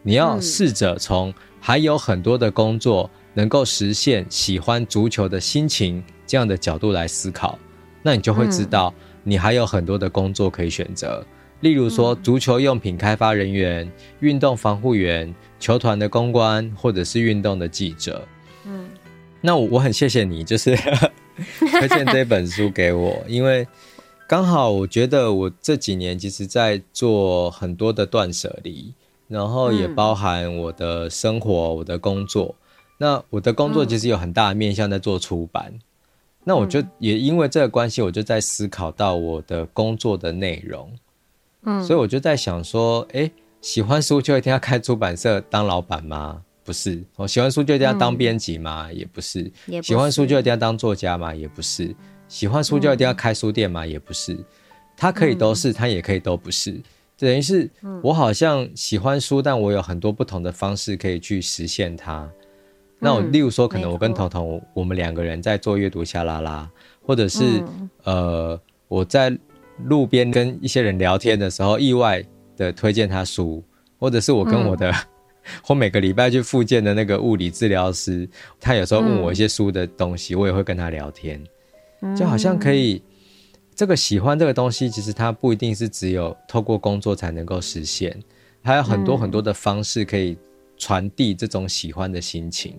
你要试着从还有很多的工作能够实现喜欢足球的心情这样的角度来思考，那你就会知道你还有很多的工作可以选择。例如说，足球用品开发人员、运动防护员、球团的公关，或者是运动的记者。嗯，那我我很谢谢你，就是 推荐这本书给我，因为刚好我觉得我这几年其实在做很多的断舍离，然后也包含我的生活、我的工作。那我的工作其实有很大的面向在做出版，那我就也因为这个关系，我就在思考到我的工作的内容。嗯，所以我就在想说，哎、欸，喜欢书就一定要开出版社当老板吗？不是。我喜欢书就一定要当编辑吗？嗯、也不是。也不是。喜欢书就一定要当作家吗？也不是。喜欢书就一定要开书店吗？也不是。它可以都是，它也可以都不是。等于是，我好像喜欢书，但我有很多不同的方式可以去实现它。那我例如说，可能我跟彤彤，我们两个人在做阅读夏拉拉，或者是、嗯、呃，我在。路边跟一些人聊天的时候，意外的推荐他书，或者是我跟我的，或、嗯、每个礼拜去复健的那个物理治疗师，他有时候问我一些书的东西，嗯、我也会跟他聊天，就好像可以，这个喜欢这个东西，其实它不一定是只有透过工作才能够实现，还有很多很多的方式可以传递这种喜欢的心情，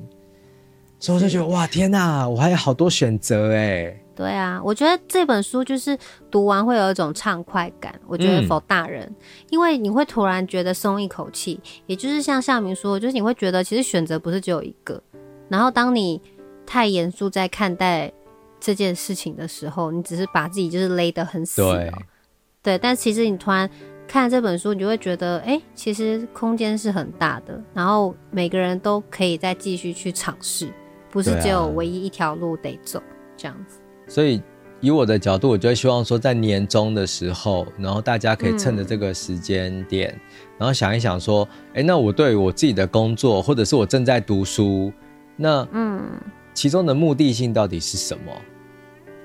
所以我就觉得哇，天哪，我还有好多选择哎。对啊，我觉得这本书就是读完会有一种畅快感。我觉得 for 大人，嗯、因为你会突然觉得松一口气。也就是像夏明说，就是你会觉得其实选择不是只有一个。然后当你太严肃在看待这件事情的时候，你只是把自己就是勒得很死。对，对。但其实你突然看这本书，你就会觉得，哎，其实空间是很大的。然后每个人都可以再继续去尝试，不是只有唯一一条路得走，啊、这样子。所以，以我的角度，我就会希望说，在年终的时候，然后大家可以趁着这个时间点，嗯、然后想一想说，哎，那我对我自己的工作，或者是我正在读书，那嗯，其中的目的性到底是什么？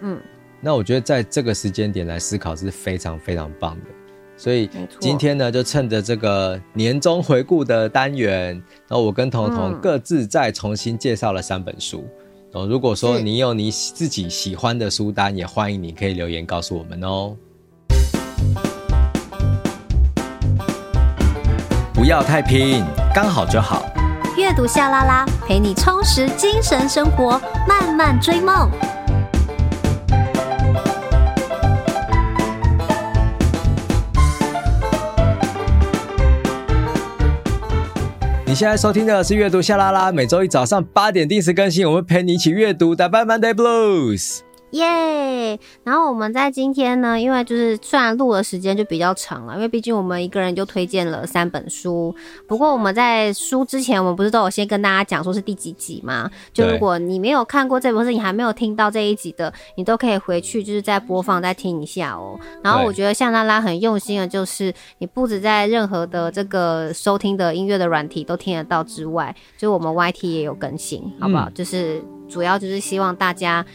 嗯，那我觉得在这个时间点来思考是非常非常棒的。所以今天呢，就趁着这个年终回顾的单元，然后我跟彤彤各自再重新介绍了三本书。哦、嗯，如果说你有你自己喜欢的书单，也欢迎你可以留言告诉我们哦。不要太拼，刚好就好。阅读夏拉拉，陪你充实精神生活，慢慢追梦。你现在收听的是阅读夏拉拉，每周一早上八点定时更新，我们陪你一起阅读，打败 Monday Blues。耶！Yeah! 然后我们在今天呢，因为就是虽然录的时间就比较长了，因为毕竟我们一个人就推荐了三本书。不过我们在书之前，我们不是都有先跟大家讲说是第几集吗？就如果你没有看过这本书，你还没有听到这一集的，你都可以回去就是再播放再听一下哦。然后我觉得夏拉拉很用心的，就是你不止在任何的这个收听的音乐的软体都听得到之外，就我们 YT 也有更新，好不好？嗯、就是主要就是希望大家。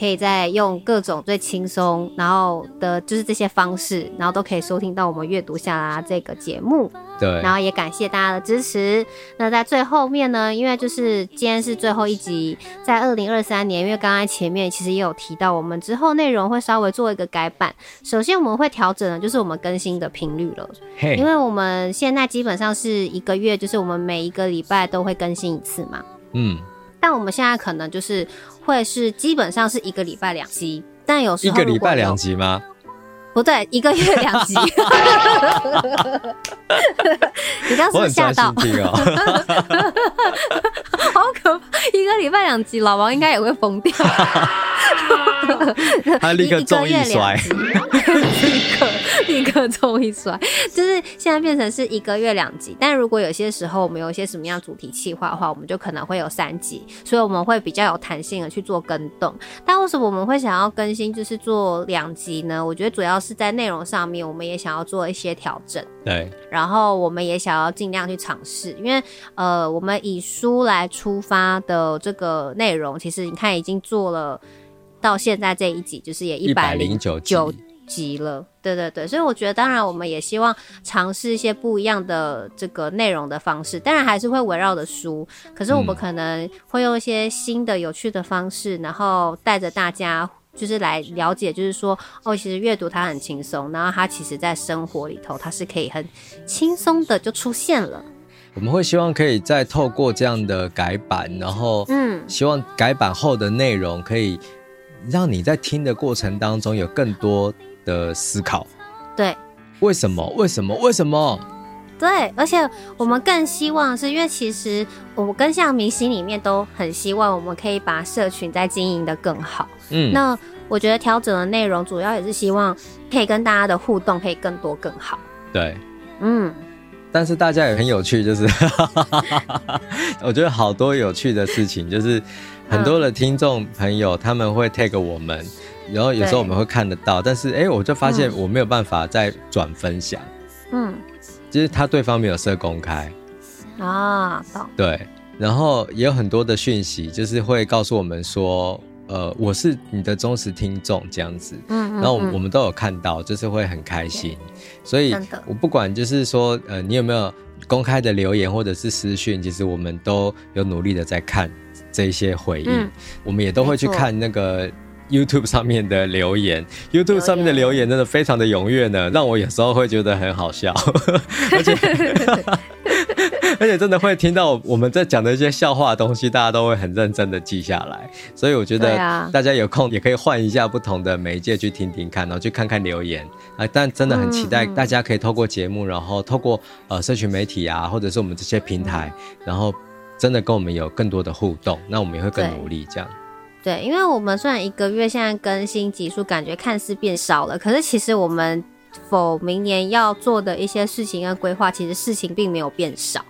可以再用各种最轻松，然后的就是这些方式，然后都可以收听到我们阅读夏拉拉这个节目。对，然后也感谢大家的支持。那在最后面呢，因为就是今天是最后一集，在二零二三年，因为刚刚前面其实也有提到，我们之后内容会稍微做一个改版。首先我们会调整的就是我们更新的频率了.因为我们现在基本上是一个月，就是我们每一个礼拜都会更新一次嘛。嗯。但我们现在可能就是会是基本上是一个礼拜两集，但有时候一个礼拜两集吗？不对，一个月两集。你刚是吓到？哦、好可怕！一个礼拜两集，老王应该也会疯掉。他立刻中一摔，立刻立刻重一摔，就是现在变成是一个月两集。但如果有些时候我们有一些什么样主题企划的话，我们就可能会有三集，所以我们会比较有弹性的去做更动。但为什么我们会想要更新，就是做两集呢？我觉得主要是在内容上面，我们也想要做一些调整。对，然后我们也想要尽量去尝试，因为呃，我们以书来出发的这个内容，其实你看已经做了。到现在这一集就是也一百零九集了，对对对，所以我觉得当然我们也希望尝试一些不一样的这个内容的方式，当然还是会围绕着书，可是我们可能会用一些新的有趣的方式，嗯、然后带着大家就是来了解，就是说哦，其实阅读它很轻松，然后它其实在生活里头它是可以很轻松的就出现了。我们会希望可以再透过这样的改版，然后嗯，希望改版后的内容可以。让你在听的过程当中有更多的思考，对，为什么？为什么？为什么？对，而且我们更希望是因为其实我们跟像明星里面都很希望我们可以把社群再经营的更好。嗯，那我觉得调整的内容主要也是希望可以跟大家的互动可以更多更好。对，嗯，但是大家也很有趣，就是 我觉得好多有趣的事情就是。很多的听众朋友他们会 take 我们，然后有时候我们会看得到，但是哎，我就发现我没有办法再转分享。嗯，就是他对方没有设公开。啊，对，然后也有很多的讯息，就是会告诉我们说，呃，我是你的忠实听众这样子。嗯，然后我们都有看到，就是会很开心。所以我不管就是说，呃，你有没有公开的留言或者是私讯，其实我们都有努力的在看。这一些回应，嗯、我们也都会去看那个 YouTube 上面的留言。YouTube 上面的留言真的非常的踊跃呢，让我有时候会觉得很好笑，而且 而且真的会听到我们在讲的一些笑话的东西，大家都会很认真的记下来。所以我觉得大家有空也可以换一下不同的媒介去听听看，然后去看看留言啊。但真的很期待大家可以透过节目，然后透过呃社群媒体啊，或者是我们这些平台，然后。真的跟我们有更多的互动，那我们也会更努力这样。对，因为我们虽然一个月现在更新集数，感觉看似变少了，可是其实我们否明年要做的一些事情跟规划，其实事情并没有变少。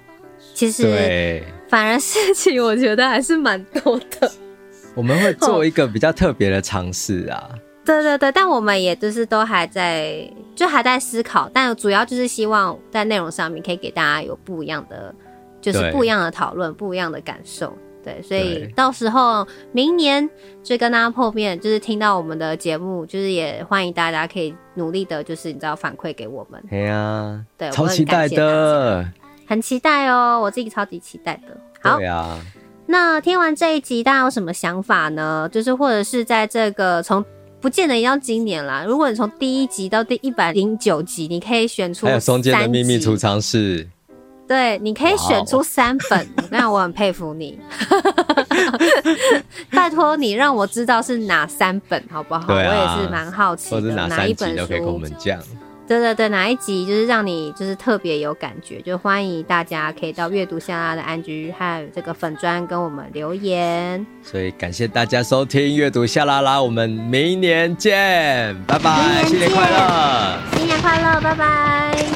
其实对反而事情我觉得还是蛮多的。我们会做一个比较特别的尝试啊。对对对，但我们也就是都还在，就还在思考，但主要就是希望在内容上面可以给大家有不一样的。就是不一样的讨论，不一样的感受。对，所以到时候明年就跟大家碰面，就是听到我们的节目，就是也欢迎大家可以努力的，就是你知道反馈给我们。对啊，对，超期待的，很期待哦，我自己超级期待的。好，对啊。那听完这一集，大家有什么想法呢？就是或者是在这个从不见得要今年啦，如果你从第一集到第一百零九集，你可以选出还有中间的秘密储藏室。对，你可以选出三本，那我很佩服你。拜托你让我知道是哪三本，好不好？啊，我也是蛮好奇的，或者哪，哪一本书都可以跟我们讲。对对对，哪一集就是让你就是特别有感觉，就欢迎大家可以到阅读夏拉拉的 IG 和这个粉砖跟我们留言。所以感谢大家收听阅读夏拉拉，我们明年见，拜拜，新年快乐，新年快乐，拜拜，拜。